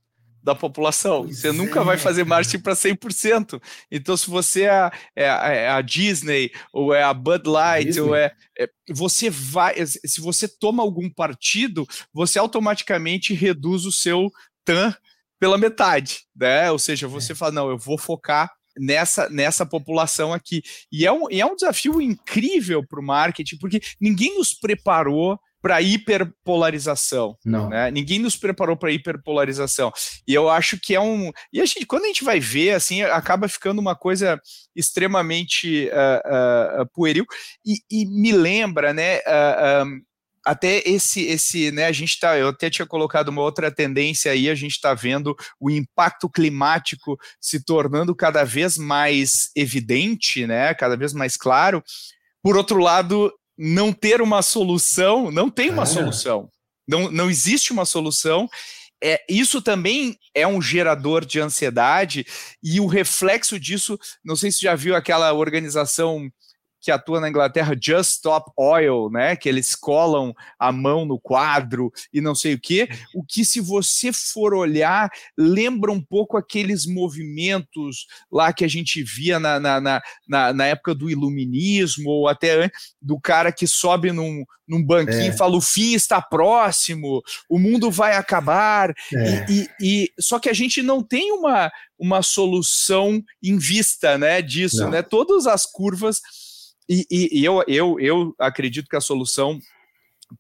da população. Pois você é, nunca vai fazer marketing para 100%. Então, se você é, é, é, a Disney, ou é a Bud Light, Disney. ou é, é, Você vai. Se você toma algum partido, você automaticamente reduz o seu TAM pela metade, né? Ou seja, você é. fala, não, eu vou focar nessa, nessa população aqui. E é um, e é um desafio incrível para o marketing, porque ninguém nos preparou para hiperpolarização. Não. Né? Ninguém nos preparou para hiperpolarização. E eu acho que é um. E a gente, quando a gente vai ver, assim, acaba ficando uma coisa extremamente uh, uh, pueril. E, e, me lembra, né? Uh, um, até esse, esse, né, a gente tá, eu até tinha colocado uma outra tendência aí, a gente está vendo o impacto climático se tornando cada vez mais evidente, né, cada vez mais claro. Por outro lado, não ter uma solução, não tem uma ah. solução, não, não existe uma solução. É, isso também é um gerador de ansiedade e o reflexo disso, não sei se já viu aquela organização que atua na Inglaterra, Just Stop Oil, né? Que eles colam a mão no quadro e não sei o quê. O que, se você for olhar, lembra um pouco aqueles movimentos lá que a gente via na, na, na, na época do iluminismo, ou até do cara que sobe num, num banquinho é. e fala: o fim está próximo, o mundo vai acabar. É. E, e, e, só que a gente não tem uma, uma solução em vista né, disso, não. né? Todas as curvas e, e, e eu, eu, eu acredito que a solução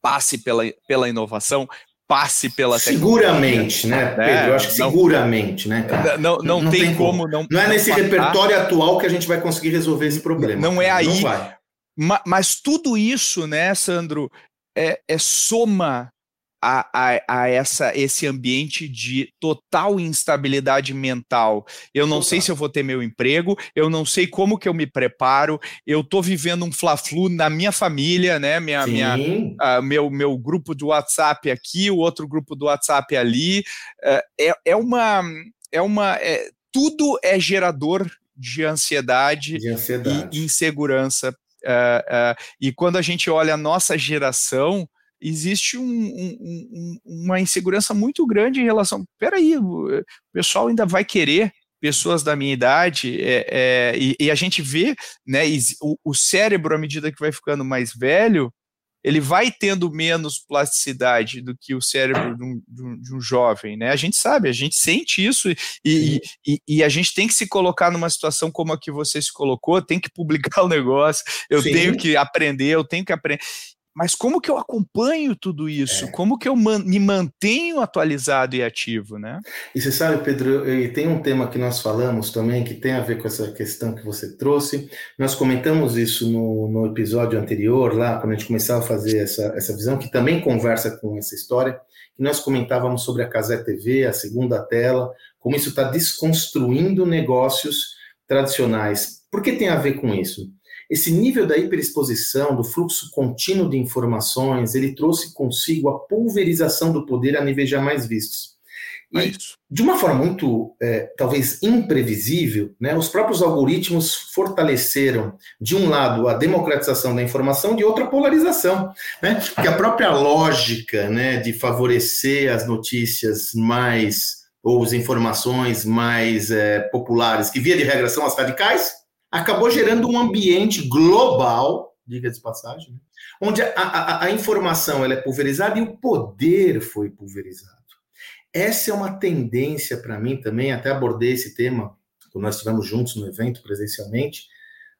passe pela, pela inovação, passe pela seguramente, né, Pedro? É, eu acho que não, seguramente, né, cara? Não, não, não tem, tem, como, como não. Não é nesse repertório atual que a gente vai conseguir resolver esse problema. Não é aí. Não mas tudo isso, né, Sandro, é, é soma a, a, a, essa, esse ambiente de total instabilidade mental. Eu não sei se eu vou ter meu emprego, eu não sei como que eu me preparo, eu estou vivendo um fla-flu na minha família, né? Minha, minha, uh, meu, meu grupo do WhatsApp aqui, o outro grupo do WhatsApp ali. Uh, é, é uma. É uma é, tudo é gerador de ansiedade, de ansiedade. e insegurança. Uh, e quando a gente olha a nossa geração, existe um, um, uma insegurança muito grande em relação. Peraí, o pessoal ainda vai querer pessoas da minha idade, é, é, e, e, a gente vê né, o, o, cérebro, à medida que vai ficando mais velho, ele vai tendo menos plasticidade do que o cérebro de um, de um, de um jovem, né? A gente sabe, a gente sente isso e, e, e, a gente tem que se colocar numa situação como a que você se colocou, tem que publicar o negócio, eu Sim. tenho que aprender, eu tenho que aprender. Mas como que eu acompanho tudo isso? É. Como que eu man me mantenho atualizado e ativo, né? E você sabe, Pedro, e tem um tema que nós falamos também que tem a ver com essa questão que você trouxe. Nós comentamos isso no, no episódio anterior, lá, quando a gente começava a fazer essa, essa visão, que também conversa com essa história, que nós comentávamos sobre a Casé TV, a segunda tela, como isso está desconstruindo negócios tradicionais. Por que tem a ver com isso? Esse nível da hiperexposição, do fluxo contínuo de informações, ele trouxe consigo a pulverização do poder a níveis jamais vistos. E, é de uma forma muito, é, talvez, imprevisível, né, os próprios algoritmos fortaleceram, de um lado, a democratização da informação, de outra, a polarização. Né, porque a própria lógica né, de favorecer as notícias mais, ou as informações mais é, populares, que via de regra são as radicais, acabou gerando um ambiente global, diga de passagem, né, onde a, a, a informação é pulverizada e o poder foi pulverizado. Essa é uma tendência para mim também, até abordei esse tema quando nós estivemos juntos no evento presencialmente.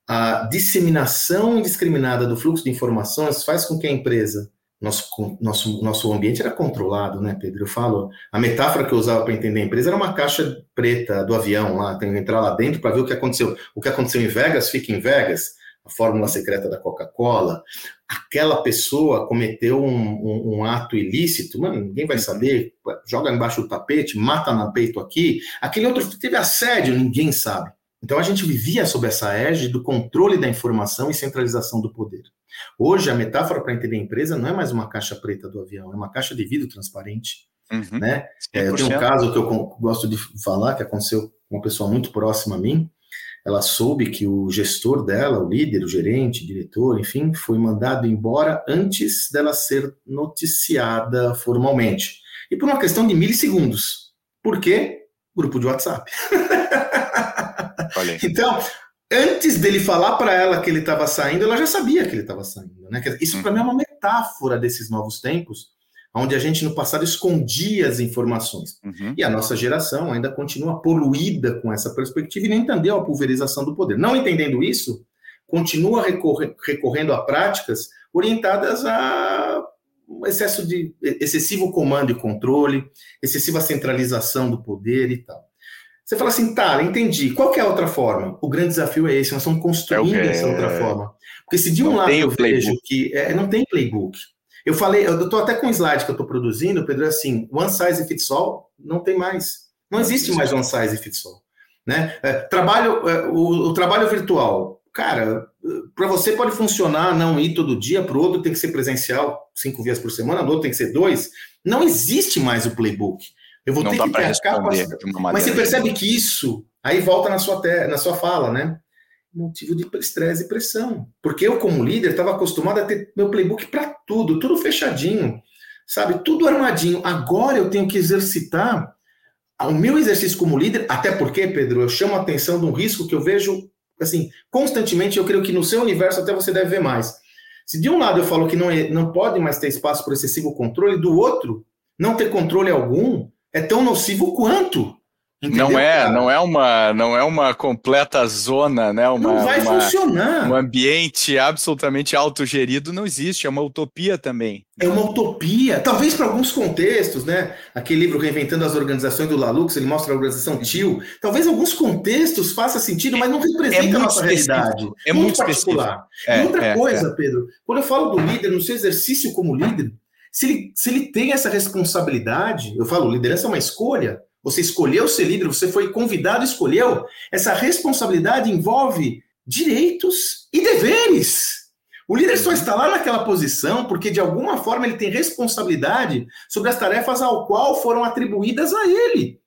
A disseminação indiscriminada do fluxo de informações faz com que a empresa, nosso, nosso, nosso ambiente era controlado, né, Pedro? Eu falo, a metáfora que eu usava para entender a empresa era uma caixa preta do avião lá, tem que entrar lá dentro para ver o que aconteceu. O que aconteceu em Vegas fica em Vegas, a fórmula secreta da Coca-Cola, aquela pessoa cometeu um, um, um, ato ilícito, mano, ninguém vai saber, joga embaixo do tapete, mata no peito aqui, aquele outro teve assédio, ninguém sabe. Então a gente vivia sob essa égide do controle da informação e centralização do poder. Hoje a metáfora para entender a empresa não é mais uma caixa preta do avião, é uma caixa de vidro transparente. Uhum, né? É, eu tenho um caso que eu gosto de falar que aconteceu com uma pessoa muito próxima a mim, ela soube que o gestor dela, o líder, o gerente, o diretor, enfim, foi mandado embora antes dela ser noticiada formalmente. E por uma questão de milissegundos. Por quê? Grupo de WhatsApp. então, antes dele falar para ela que ele estava saindo, ela já sabia que ele estava saindo. Né? Isso, para mim, é uma metáfora desses novos tempos, onde a gente no passado escondia as informações. Uhum. E a nossa geração ainda continua poluída com essa perspectiva e não entendeu a pulverização do poder. Não entendendo isso, continua recorre, recorrendo a práticas orientadas a excesso de excessivo comando e controle, excessiva centralização do poder e tal. Você fala assim, tá, entendi. Qual é a outra forma? O grande desafio é esse, nós estamos construindo é essa outra forma. Porque se de um não lado eu vejo que é, não tem playbook, eu falei, eu estou até com um slide que eu estou produzindo, Pedro, é assim, one size fits all não tem mais. Não existe mais one size fits all. Né? É, trabalho, é, o, o, trabalho virtual, cara, para você pode funcionar não ir todo dia, para o outro tem que ser presencial cinco dias por semana, no outro tem que ser dois. Não existe mais o playbook. Eu vou não ter que capacidade. Mas você percebe que isso aí volta na sua, te... na sua fala, né? motivo de estresse e pressão. Porque eu, como líder, estava acostumado a ter meu playbook para tudo, tudo fechadinho, sabe? Tudo armadinho. Agora eu tenho que exercitar o meu exercício como líder, até porque, Pedro, eu chamo a atenção de um risco que eu vejo, assim, constantemente, eu creio que no seu universo até você deve ver mais. Se de um lado eu falo que não, é, não pode mais ter espaço para excessivo controle, do outro, não ter controle algum é tão nocivo quanto. Entendeu, não é, não é uma, não é uma completa zona, né? Uma, não vai uma, funcionar. Um ambiente absolutamente autogerido não existe, é uma utopia também. É uma utopia, talvez para alguns contextos, né? Aquele livro Reinventando as Organizações do Lalux, ele mostra a organização TIL. Talvez alguns contextos faça sentido, mas não representa é a nossa específico. realidade. É muito, muito particular. É, e outra é, coisa, é. Pedro, quando eu falo do líder, no seu exercício como líder, se ele, se ele tem essa responsabilidade, eu falo, liderança é uma escolha, você escolheu ser líder, você foi convidado, escolheu. Essa responsabilidade envolve direitos e deveres. O líder só está lá naquela posição porque, de alguma forma, ele tem responsabilidade sobre as tarefas ao qual foram atribuídas a ele.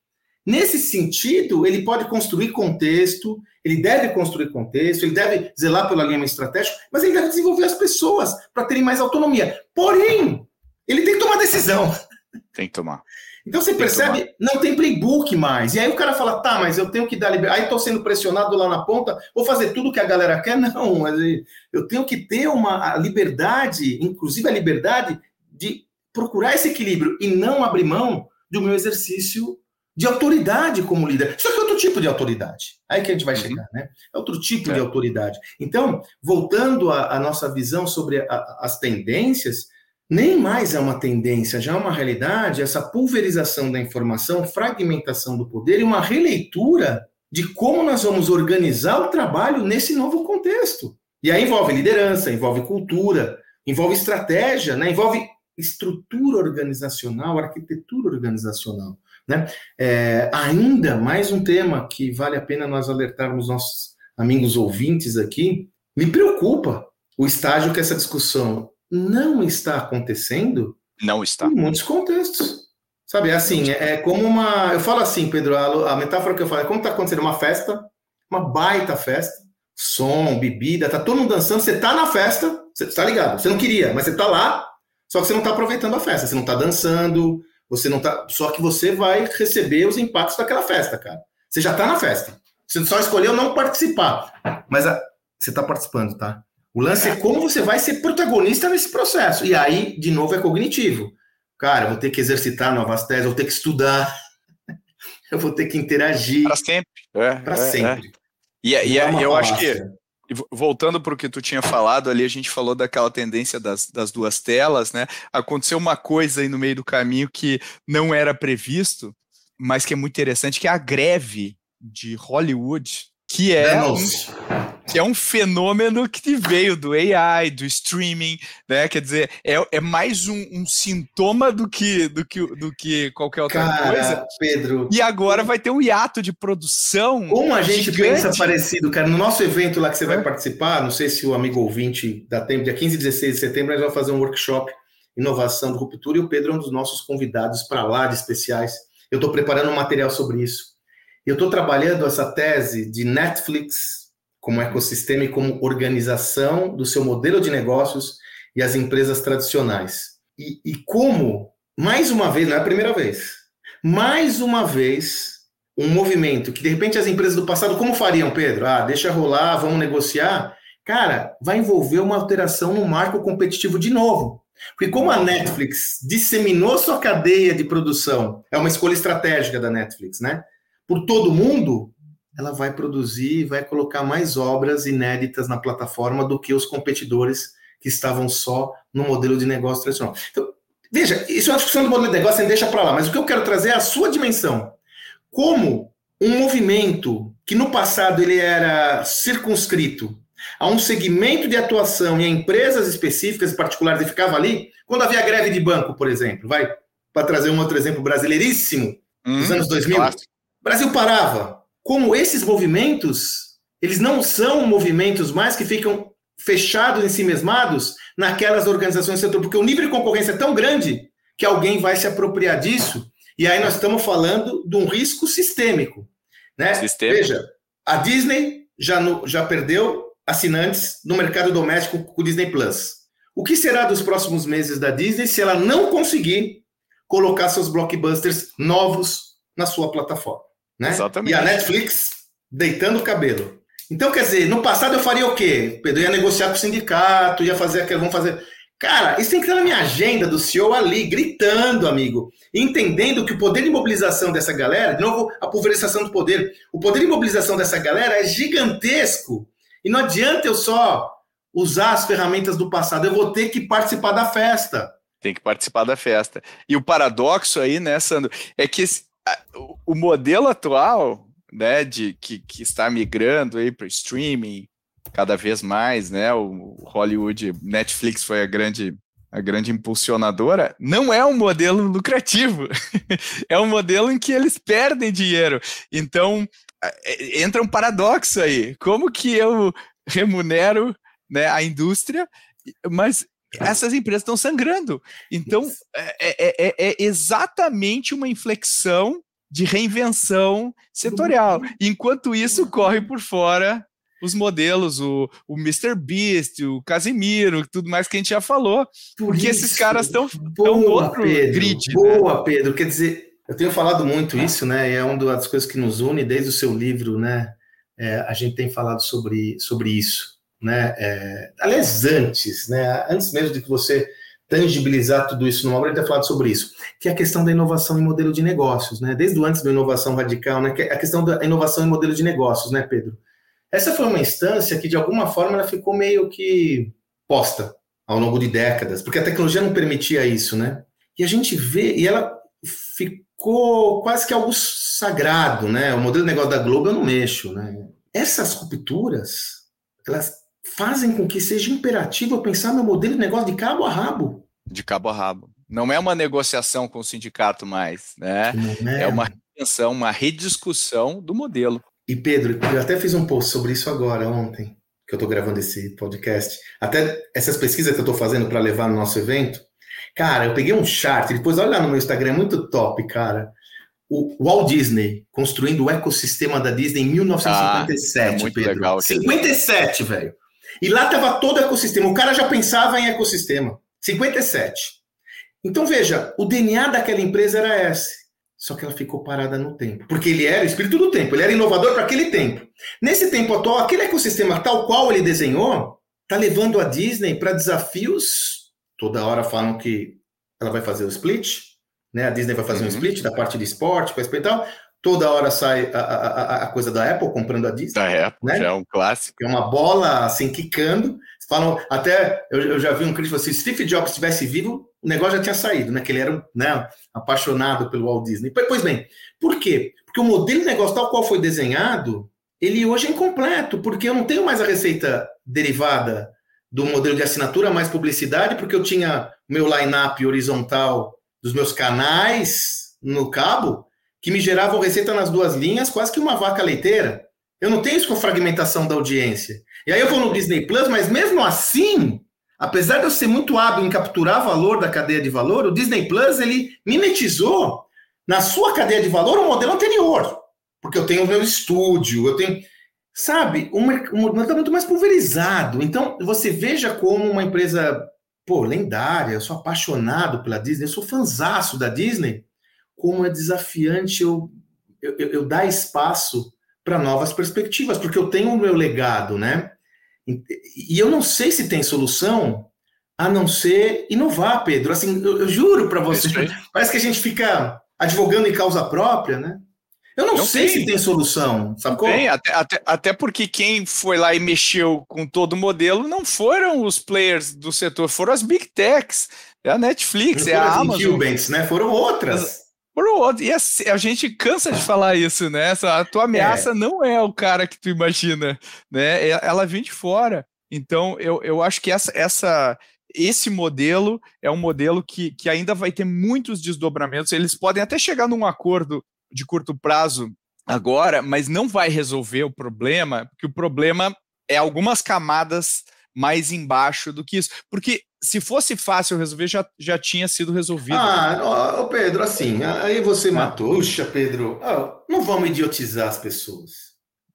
Nesse sentido, ele pode construir contexto, ele deve construir contexto, ele deve zelar pelo alinhamento estratégico, mas ele deve desenvolver as pessoas para terem mais autonomia. Porém, ele tem que tomar decisão. Tem que tomar. Então você percebe, não tem playbook mais. E aí o cara fala, tá, mas eu tenho que dar liberdade. Aí estou sendo pressionado lá na ponta, vou fazer tudo que a galera quer? Não, mas eu tenho que ter uma liberdade, inclusive a liberdade de procurar esse equilíbrio e não abrir mão do meu exercício de autoridade como líder. Só que é outro tipo de autoridade. Aí que a gente vai uhum. chegar, né? É outro tipo é. de autoridade. Então, voltando à nossa visão sobre a, as tendências, nem mais é uma tendência, já é uma realidade essa pulverização da informação, fragmentação do poder e uma releitura de como nós vamos organizar o trabalho nesse novo contexto. E aí envolve liderança, envolve cultura, envolve estratégia, né? envolve estrutura organizacional, arquitetura organizacional. Né? É, ainda mais um tema que vale a pena nós alertarmos nossos amigos ouvintes aqui, Me preocupa o estágio que essa discussão não está acontecendo. Não está. Em muitos contextos. Sabe, é assim, é, é como uma. Eu falo assim, Pedro, a, a metáfora que eu falo é como está acontecendo uma festa, uma baita festa, som, bebida, tá todo mundo dançando, você tá na festa, você tá ligado, você não queria, mas você tá lá, só que você não tá aproveitando a festa, você não tá dançando, você não tá. Só que você vai receber os impactos daquela festa, cara. Você já tá na festa. Você só escolheu não participar. Mas a, você tá participando, tá? O lance é como você vai ser protagonista nesse processo. E aí, de novo, é cognitivo. Cara, vou ter que exercitar novas teses, vou ter que estudar, eu vou ter que interagir. Para sempre. É, para é, sempre. É. E, e, é eu acho que, voltando para o que tu tinha falado ali, a gente falou daquela tendência das, das duas telas, né? Aconteceu uma coisa aí no meio do caminho que não era previsto, mas que é muito interessante, que é a greve de Hollywood, que é um, que é um fenômeno que veio do AI, do streaming, né? Quer dizer, é, é mais um, um sintoma do que, do, que, do que qualquer outra Cara, coisa. Pedro. E agora vai ter um hiato de produção. Como a gente gigante. pensa parecido, cara. No nosso evento lá que você vai é. participar, não sei se o amigo ouvinte dá tempo, dia 15 e 16 de setembro, nós vamos fazer um workshop Inovação de Ruptura e o Pedro é um dos nossos convidados para lá de especiais. Eu estou preparando um material sobre isso. Eu estou trabalhando essa tese de Netflix como ecossistema e como organização do seu modelo de negócios e as empresas tradicionais. E, e como, mais uma vez, não é a primeira vez, mais uma vez, um movimento que de repente as empresas do passado, como fariam, Pedro? Ah, deixa rolar, vamos negociar. Cara, vai envolver uma alteração no marco competitivo de novo. Porque como a Netflix disseminou sua cadeia de produção, é uma escolha estratégica da Netflix, né? por todo mundo, ela vai produzir, vai colocar mais obras inéditas na plataforma do que os competidores que estavam só no modelo de negócio tradicional. Então, veja, isso é uma discussão do modelo de negócio, você deixa para lá, mas o que eu quero trazer é a sua dimensão. Como um movimento que no passado ele era circunscrito a um segmento de atuação e a empresas específicas e particulares e ficava ali, quando havia greve de banco, por exemplo, vai para trazer um outro exemplo brasileiríssimo, hum, dos anos 2000, claro. O Brasil parava. Como esses movimentos, eles não são movimentos mais que ficam fechados em si mesmados naquelas organizações do setor, porque o nível de concorrência é tão grande que alguém vai se apropriar disso. E aí nós estamos falando de um risco sistêmico. Né? Sistêmico. Veja, a Disney já, no, já perdeu assinantes no mercado doméstico com o Disney Plus. O que será dos próximos meses da Disney se ela não conseguir colocar seus blockbusters novos na sua plataforma? Né? Exatamente. E a Netflix deitando o cabelo. Então, quer dizer, no passado eu faria o quê? Pedro ia negociar com o sindicato, ia fazer aquilo, vamos fazer. Cara, isso tem que estar na minha agenda do CEO ali, gritando, amigo, entendendo que o poder de mobilização dessa galera, de novo, a pulverização do poder, o poder de mobilização dessa galera é gigantesco. E não adianta eu só usar as ferramentas do passado, eu vou ter que participar da festa. Tem que participar da festa. E o paradoxo aí, né, Sandro, é que o modelo atual, né, de que, que está migrando aí para streaming cada vez mais, né, o Hollywood, Netflix foi a grande a grande impulsionadora, não é um modelo lucrativo. é um modelo em que eles perdem dinheiro. Então, é, entra um paradoxo aí. Como que eu remunero né, a indústria, mas essas empresas estão sangrando. Então, é, é, é, é, exatamente uma inflexão de reinvenção setorial. Enquanto isso, corre por fora os modelos, o, o Mr. Beast, o Casimiro, tudo mais que a gente já falou, por porque isso, esses caras estão no outro Pedro, grid. Né? Boa, né? Pedro. Quer dizer, eu tenho falado muito isso, né? E é uma das coisas que nos une desde o seu livro, né? É, a gente tem falado sobre, sobre isso né? É, aliás, antes, né? Antes mesmo de que você tangibilizar tudo isso numa obra, ele tem falado sobre isso, que é a questão da inovação em modelo de negócios, né? Desde o antes da inovação radical, né? Que é a questão da inovação em modelo de negócios, né, Pedro? Essa foi uma instância que, de alguma forma, ela ficou meio que posta ao longo de décadas, porque a tecnologia não permitia isso, né? E a gente vê, e ela ficou quase que algo sagrado, né? O modelo de negócio da Globo eu não mexo, né? Essas rupturas, elas fazem com que seja imperativo eu pensar meu modelo de negócio de cabo a rabo. De cabo a rabo. Não é uma negociação com o sindicato mais, né? É. é uma retenção, uma rediscussão do modelo. E Pedro, eu até fiz um post sobre isso agora, ontem. que eu estou gravando esse podcast, até essas pesquisas que eu estou fazendo para levar no nosso evento, cara, eu peguei um chart, depois olha lá no meu Instagram, é muito top, cara. O Walt Disney construindo o ecossistema da Disney em 1957, ah, é muito Pedro. Legal, 57, velho. E lá tava todo o ecossistema. O cara já pensava em ecossistema. 57. Então veja, o DNA daquela empresa era esse. Só que ela ficou parada no tempo. Porque ele era o espírito do tempo, ele era inovador para aquele tempo. Nesse tempo atual, aquele ecossistema tal qual ele desenhou, está levando a Disney para desafios. Toda hora falam que ela vai fazer o split, né? A Disney vai fazer uhum. um split da parte de esporte, coisa e tal. Toda hora sai a, a, a, coisa da Apple comprando a Disney. Da Apple, né? já é um clássico. É uma bola assim quicando. Falam, até eu, eu já vi um crítico assim: se Steve Jobs estivesse vivo, o negócio já tinha saído, né? Que ele era né, apaixonado pelo Walt Disney. Pois bem, por quê? Porque o modelo de negócio tal qual foi desenhado, ele hoje é incompleto, porque eu não tenho mais a receita derivada do modelo de assinatura mais publicidade, porque eu tinha meu line-up horizontal dos meus canais no cabo, que me geravam receita nas duas linhas, quase que uma vaca leiteira. Eu não tenho isso com fragmentação da audiência. E aí eu vou no Disney Plus, mas mesmo assim, apesar de eu ser muito hábil em capturar valor da cadeia de valor, o Disney Plus ele mimetizou na sua cadeia de valor o modelo anterior. Porque eu tenho o meu estúdio, eu tenho. Sabe, o modelo está muito mais pulverizado. Então, você veja como uma empresa, pô, lendária, eu sou apaixonado pela Disney, eu sou fanzaço da Disney, como é desafiante eu, eu, eu dar espaço para novas perspectivas, porque eu tenho o meu legado, né? E eu não sei se tem solução a não ser inovar, Pedro. Assim, eu, eu juro para você, parece que a gente fica advogando em causa própria, né? Eu não, não sei tem. se tem solução, sabe como? Tem, até, até, até porque quem foi lá e mexeu com todo o modelo não foram os players do setor, foram as big techs, é a Netflix, não é a Amazon. Incumbents, né? Foram outras. E a, a, gente cansa de falar isso, né? Essa, a tua ameaça é. não é o cara que tu imagina, né? Ela vem de fora. Então, eu, eu acho que essa, essa, esse modelo é um modelo que, que ainda vai ter muitos desdobramentos. Eles podem até chegar num acordo de curto prazo agora, mas não vai resolver o problema, porque o problema é algumas camadas mais embaixo do que isso. Porque se fosse fácil resolver, já, já tinha sido resolvido. Ah, Pedro, assim, aí você matou. Puxa, Pedro, não vamos idiotizar as pessoas.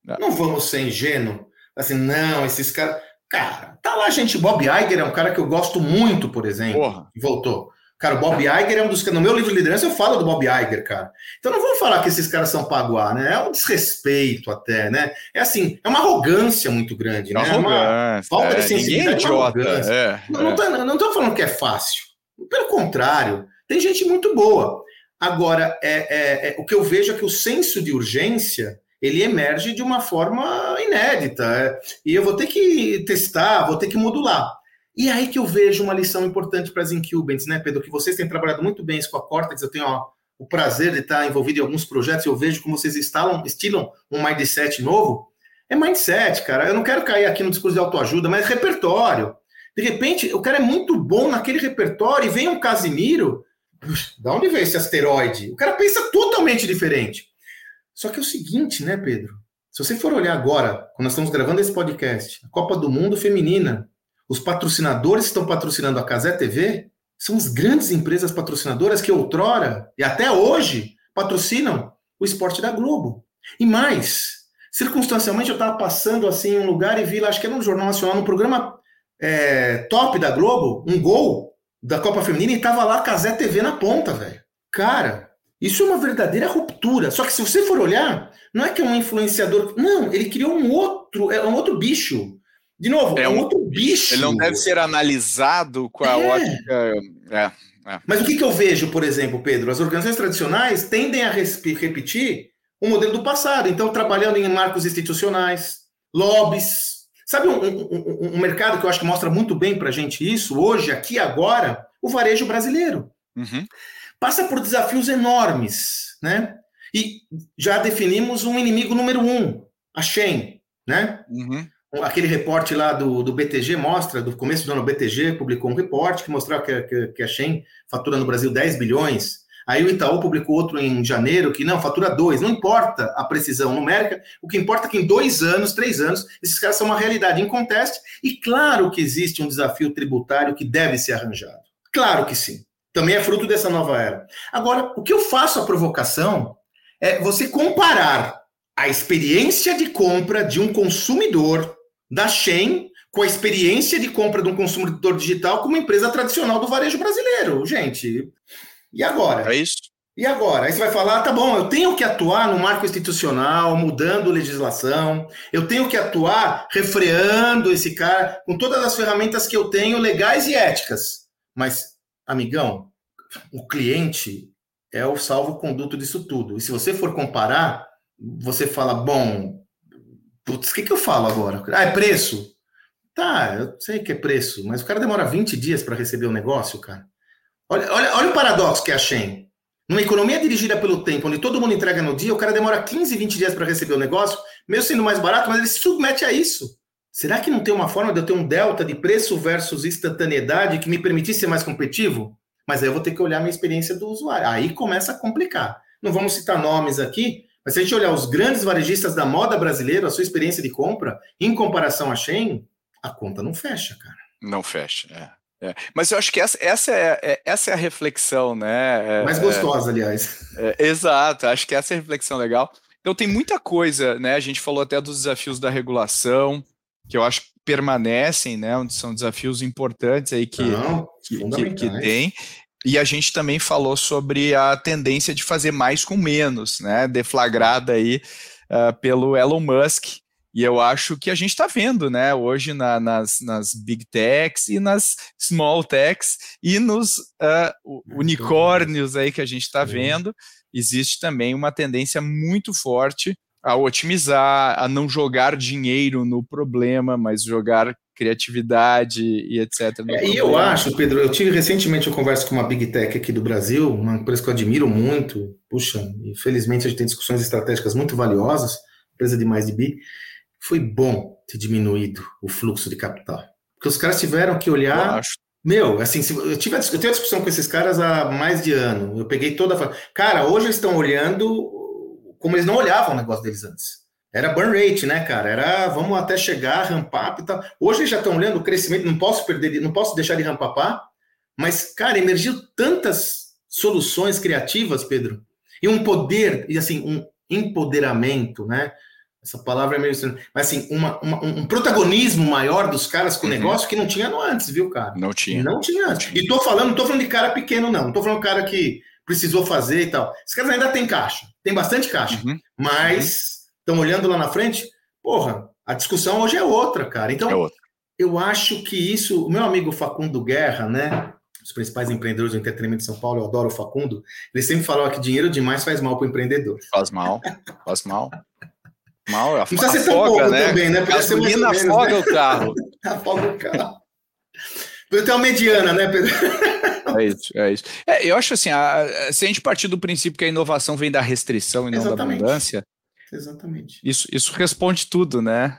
Não, não vamos ser ingênuo. Assim, não, esses caras. Cara, tá lá, gente. Bob Iger é um cara que eu gosto muito, por exemplo. Porra. Voltou. Cara, o Bob Iger é um dos. No meu livro de liderança eu falo do Bob Iger, cara. Então não vamos falar que esses caras são paguá, né? É um desrespeito até, né? É assim, é uma arrogância muito grande, né? É uma falta é, de sensibilidade. Idiota, é, não, tá, não tô falando que é fácil. Pelo contrário, tem gente muito boa. Agora, é, é, é, o que eu vejo é que o senso de urgência ele emerge de uma forma inédita. É, e eu vou ter que testar, vou ter que modular. E é aí que eu vejo uma lição importante para as incumbents, né, Pedro? Que vocês têm trabalhado muito bem isso com a Cortex, eu tenho ó, o prazer de estar envolvido em alguns projetos, eu vejo como vocês instalam, estilam um mindset novo. É mindset, cara. Eu não quero cair aqui no discurso de autoajuda, mas repertório. De repente, o cara é muito bom naquele repertório e vem um Casimiro. Da onde veio esse asteroide? O cara pensa totalmente diferente. Só que é o seguinte, né, Pedro? Se você for olhar agora, quando nós estamos gravando esse podcast, a Copa do Mundo Feminina, os patrocinadores que estão patrocinando a Casé TV são as grandes empresas patrocinadoras que outrora e até hoje patrocinam o esporte da Globo. E mais, circunstancialmente eu estava passando assim um lugar e vi lá, acho que era no Jornal Nacional, num programa é, top da Globo, um gol da Copa Feminina e tava lá a Casé TV na ponta, velho. Cara, isso é uma verdadeira ruptura. Só que se você for olhar, não é que é um influenciador. Não, ele criou um outro, é um outro bicho. De novo, é, é um outro bicho. Ele não deve ser analisado com a é. ótica. É, é. Mas o que, que eu vejo, por exemplo, Pedro? As organizações tradicionais tendem a repetir o modelo do passado. Então, trabalhando em marcos institucionais, lobbies. Sabe um, um, um mercado que eu acho que mostra muito bem para a gente isso, hoje, aqui agora? O varejo brasileiro. Uhum. Passa por desafios enormes, né? E já definimos um inimigo número um, a Shen, né? Uhum aquele reporte lá do, do BTG mostra, do começo do ano, o BTG publicou um reporte que mostrava que, que, que a Shen fatura no Brasil 10 bilhões. Aí o Itaú publicou outro em janeiro que não, fatura 2. Não importa a precisão numérica, o que importa é que em dois anos, três anos, esses caras são uma realidade em conteste. E claro que existe um desafio tributário que deve ser arranjado. Claro que sim. Também é fruto dessa nova era. Agora, o que eu faço a provocação é você comparar a experiência de compra de um consumidor da Shen com a experiência de compra de um consumidor digital com uma empresa tradicional do varejo brasileiro. Gente, e agora? É isso. E agora? Aí você vai falar, tá bom, eu tenho que atuar no marco institucional, mudando legislação, eu tenho que atuar refreando esse cara com todas as ferramentas que eu tenho, legais e éticas. Mas, amigão, o cliente é o salvo-conduto disso tudo. E se você for comparar, você fala, bom, putz, o que, que eu falo agora? Ah, é preço? Tá, eu sei que é preço, mas o cara demora 20 dias para receber o negócio, cara. Olha, olha, olha o paradoxo que é a Shen. Numa economia dirigida pelo tempo, onde todo mundo entrega no dia, o cara demora 15, 20 dias para receber o negócio, mesmo sendo mais barato, mas ele se submete a isso. Será que não tem uma forma de eu ter um delta de preço versus instantaneidade que me permitisse ser mais competitivo? Mas aí eu vou ter que olhar a minha experiência do usuário. Aí começa a complicar. Não vamos citar nomes aqui, mas se a gente olhar os grandes varejistas da moda brasileira, a sua experiência de compra, em comparação à Shein, a conta não fecha, cara. Não fecha, é. É, mas eu acho que essa, essa, é, é essa é a reflexão, né? É, Mais gostosa, aliás. É, exato, acho que essa é a reflexão legal. Então tem muita coisa, né? A gente falou até dos desafios da regulação, que eu acho que permanecem, né? São desafios importantes aí que, Não, que, que, que tem. E a gente também falou sobre a tendência de fazer mais com menos, né? Deflagrada aí uh, pelo Elon Musk, e eu acho que a gente está vendo, né, hoje na, nas, nas big techs e nas small techs e nos uh, unicórnios aí que a gente está vendo, existe também uma tendência muito forte a otimizar, a não jogar dinheiro no problema, mas jogar criatividade e etc. É, e eu acho, Pedro, eu tive recentemente uma conversa com uma big tech aqui do Brasil, uma empresa que eu admiro muito, puxa, infelizmente a gente tem discussões estratégicas muito valiosas, empresa de mais de bi, foi bom ter diminuído o fluxo de capital. Porque os caras tiveram que olhar. Meu, assim, eu, tive, eu tenho a discussão com esses caras há mais de ano. Eu peguei toda a. Cara, hoje eles estão olhando como eles não olhavam o negócio deles antes. Era burn rate, né, cara? Era vamos até chegar, rampar e tal. Hoje já estão olhando o crescimento, não posso perder, não posso deixar de rampar, mas, cara, emergiu tantas soluções criativas, Pedro, e um poder, e assim, um empoderamento, né? Essa palavra é meio estranha. Mas assim, uma, uma, um protagonismo maior dos caras com o uhum. negócio que não tinha no antes, viu, cara? Não tinha. Não tinha antes. E tô falando, não tô falando de cara pequeno, não. Não tô falando de cara que precisou fazer e tal. Esses caras ainda têm caixa. Tem bastante caixa. Uhum. Mas estão olhando lá na frente, porra, a discussão hoje é outra, cara. Então, é outra. eu acho que isso, o meu amigo Facundo Guerra, né? Os principais empreendedores do entretenimento de São Paulo, eu adoro o Facundo. Ele sempre falou que dinheiro demais faz mal para o empreendedor. Faz mal, faz mal. Mal, não precisa ser tão pouco né? também, né? Podia Gasolina menos, afoga né? o carro. afoga o carro. Precisa ter uma mediana, né, Pedro? É isso, é isso. É, eu acho assim, a, se a gente partir do princípio que a inovação vem da restrição e não Exatamente. da abundância, Exatamente. Isso, isso responde tudo, né?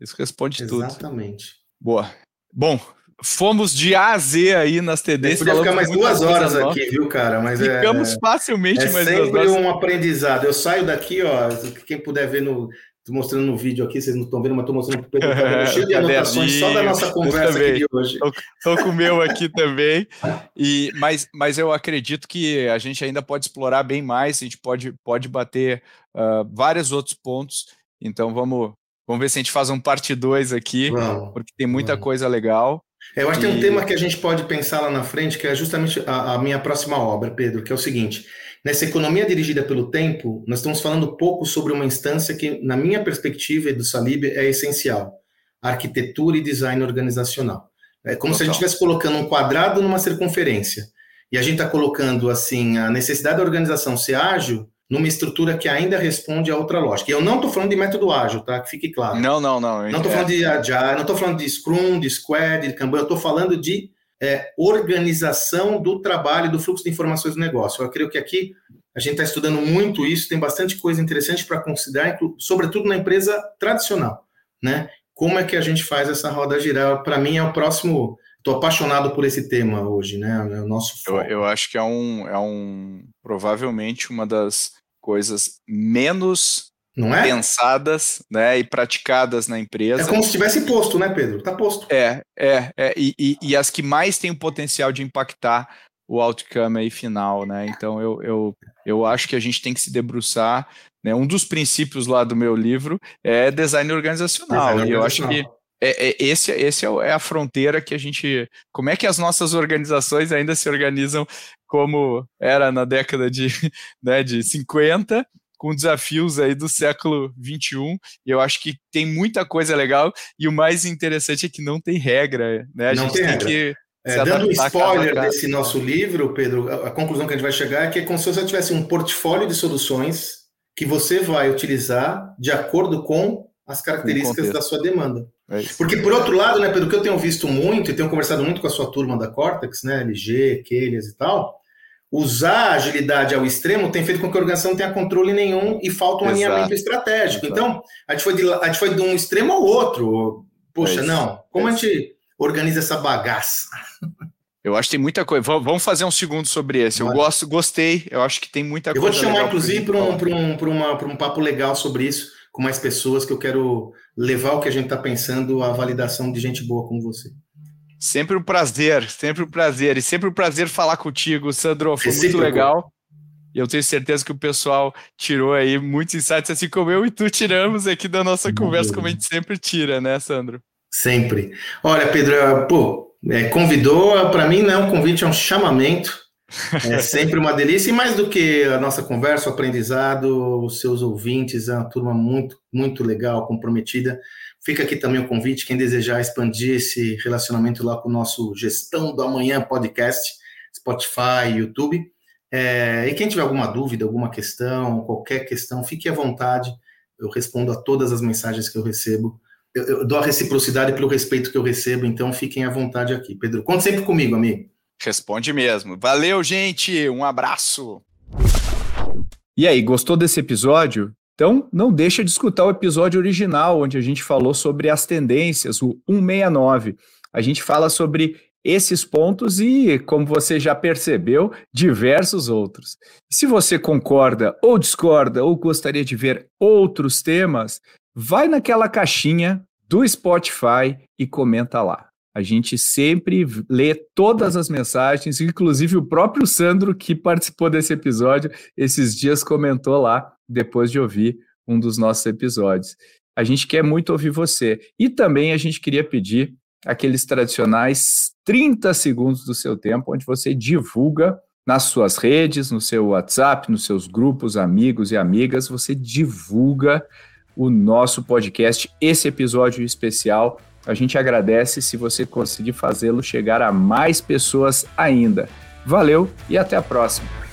Isso responde Exatamente. tudo. Exatamente. Boa. Bom, fomos de A a Z aí nas TDs. Podia ficar mais duas horas aqui, viu, cara? Mas é- Ficamos é, facilmente é mais duas horas. sempre um aprendizado. Eu saio daqui, ó, quem puder ver no... Estou mostrando no vídeo aqui, vocês não estão vendo, mas estou mostrando para o Pedro, cheio de anotações só da nossa conversa aqui de hoje. Estou com o meu aqui também, e, mas, mas eu acredito que a gente ainda pode explorar bem mais, a gente pode, pode bater uh, vários outros pontos, então vamos, vamos ver se a gente faz um parte 2 aqui, vamos, porque tem muita vamos. coisa legal. Eu acho que tem um tema que a gente pode pensar lá na frente, que é justamente a, a, minha próxima obra, Pedro, que é o seguinte: nessa economia dirigida pelo tempo, nós estamos falando pouco sobre uma instância que, na minha perspectiva e do Salib, é essencial: arquitetura e design organizacional. É como Total. se a gente estivesse colocando um quadrado numa circunferência. E a gente está colocando assim a necessidade da organização ser ágil numa estrutura que ainda responde a outra lógica. E eu não estou falando de método ágil, tá? Que fique claro. Não, não, não. Não estou falando de Agile, não estou falando de Scrum, de Square, de Kanban, eu estou falando de é, organização do trabalho, do fluxo de informações do negócio. Eu creio que aqui a gente está estudando muito isso, tem bastante coisa interessante para considerar, sobretudo na empresa tradicional, né? Como é que a gente faz essa roda girar? Para mim é o próximo Tô apaixonado por esse tema hoje, né? É o nosso. Eu, eu acho que é um, é um provavelmente uma das coisas menos não é? pensadas né, e praticadas na empresa. É como se tivesse posto, né, Pedro? Tá posto. É, é, é e, e, e, as que mais têm o potencial de impactar o outcome aí final, né? Então eu, eu, eu acho que a gente tem que se debruçar. Né? Um dos princípios lá do meu livro é design organizacional. Design e eu acho que é, é, esse, esse é, é a fronteira que a gente. Como é que as nossas organizações ainda se organizam como era na década de, né, de 50 com desafios aí do século 21, e eu acho que tem muita coisa legal, e o mais interessante é que não tem regra, né? A não gente tem, tem que é, dando um spoiler desse nosso livro, Pedro, a, a, conclusão que a gente vai chegar é que é como se você tivesse um portfólio de soluções que você vai utilizar de acordo com as características da sua demanda. É Porque, por outro lado, né, Pedro, que eu tenho visto muito e tenho conversado muito com a sua turma da Cortex, né, LG, Kelias e tal, usar a agilidade ao extremo tem feito com que a organização não tenha controle nenhum e falta um Exato. alinhamento estratégico. Exato. Então, a gente, foi de, a gente foi de um extremo ao outro. Poxa, é não. Como é a gente organiza essa bagaça? Eu acho que tem muita coisa. Vamos fazer um segundo sobre esse. Eu gosto, gostei. Eu acho que tem muita coisa. Eu vou te chamar, inclusive, para um, um, um papo legal sobre isso, com mais pessoas, que eu quero levar o que a gente está pensando à validação de gente boa como você. Sempre um prazer, sempre um prazer. E sempre um prazer falar contigo, Sandro. Foi muito legal. E eu tenho certeza que o pessoal tirou aí muitos insights, assim como eu e tu tiramos aqui da nossa conversa, como a gente sempre tira, né, Sandro? Sempre. Olha, Pedro, pô, é, convidou, para mim não é um convite, é um chamamento. É sempre uma delícia. E mais do que a nossa conversa, o aprendizado, os seus ouvintes, é uma turma muito, muito legal, comprometida. Fica aqui também o convite, quem desejar expandir esse relacionamento lá com o nosso Gestão do Amanhã podcast, Spotify, YouTube. É, e quem tiver alguma dúvida, alguma questão, qualquer questão, fique à vontade. Eu respondo a todas as mensagens que eu recebo. Eu, eu dou a reciprocidade pelo respeito que eu recebo, então fiquem à vontade aqui. Pedro, conte sempre comigo, amigo. Responde mesmo. Valeu, gente. Um abraço. E aí, gostou desse episódio? Então, não deixa de escutar o episódio original, onde a gente falou sobre as tendências, o 169. A gente fala sobre esses pontos e, como você já percebeu, diversos outros. Se você concorda ou discorda ou gostaria de ver outros temas, vai naquela caixinha do Spotify e comenta lá. A gente sempre lê todas as mensagens, inclusive o próprio Sandro, que participou desse episódio, esses dias comentou lá, depois de ouvir um dos nossos episódios. A gente quer muito ouvir você. E também a gente queria pedir aqueles tradicionais 30 segundos do seu tempo, onde você divulga nas suas redes, no seu WhatsApp, nos seus grupos, amigos e amigas, você divulga o nosso podcast, esse episódio especial a gente agradece se você conseguir fazê-lo chegar a mais pessoas ainda. Valeu e até a próxima!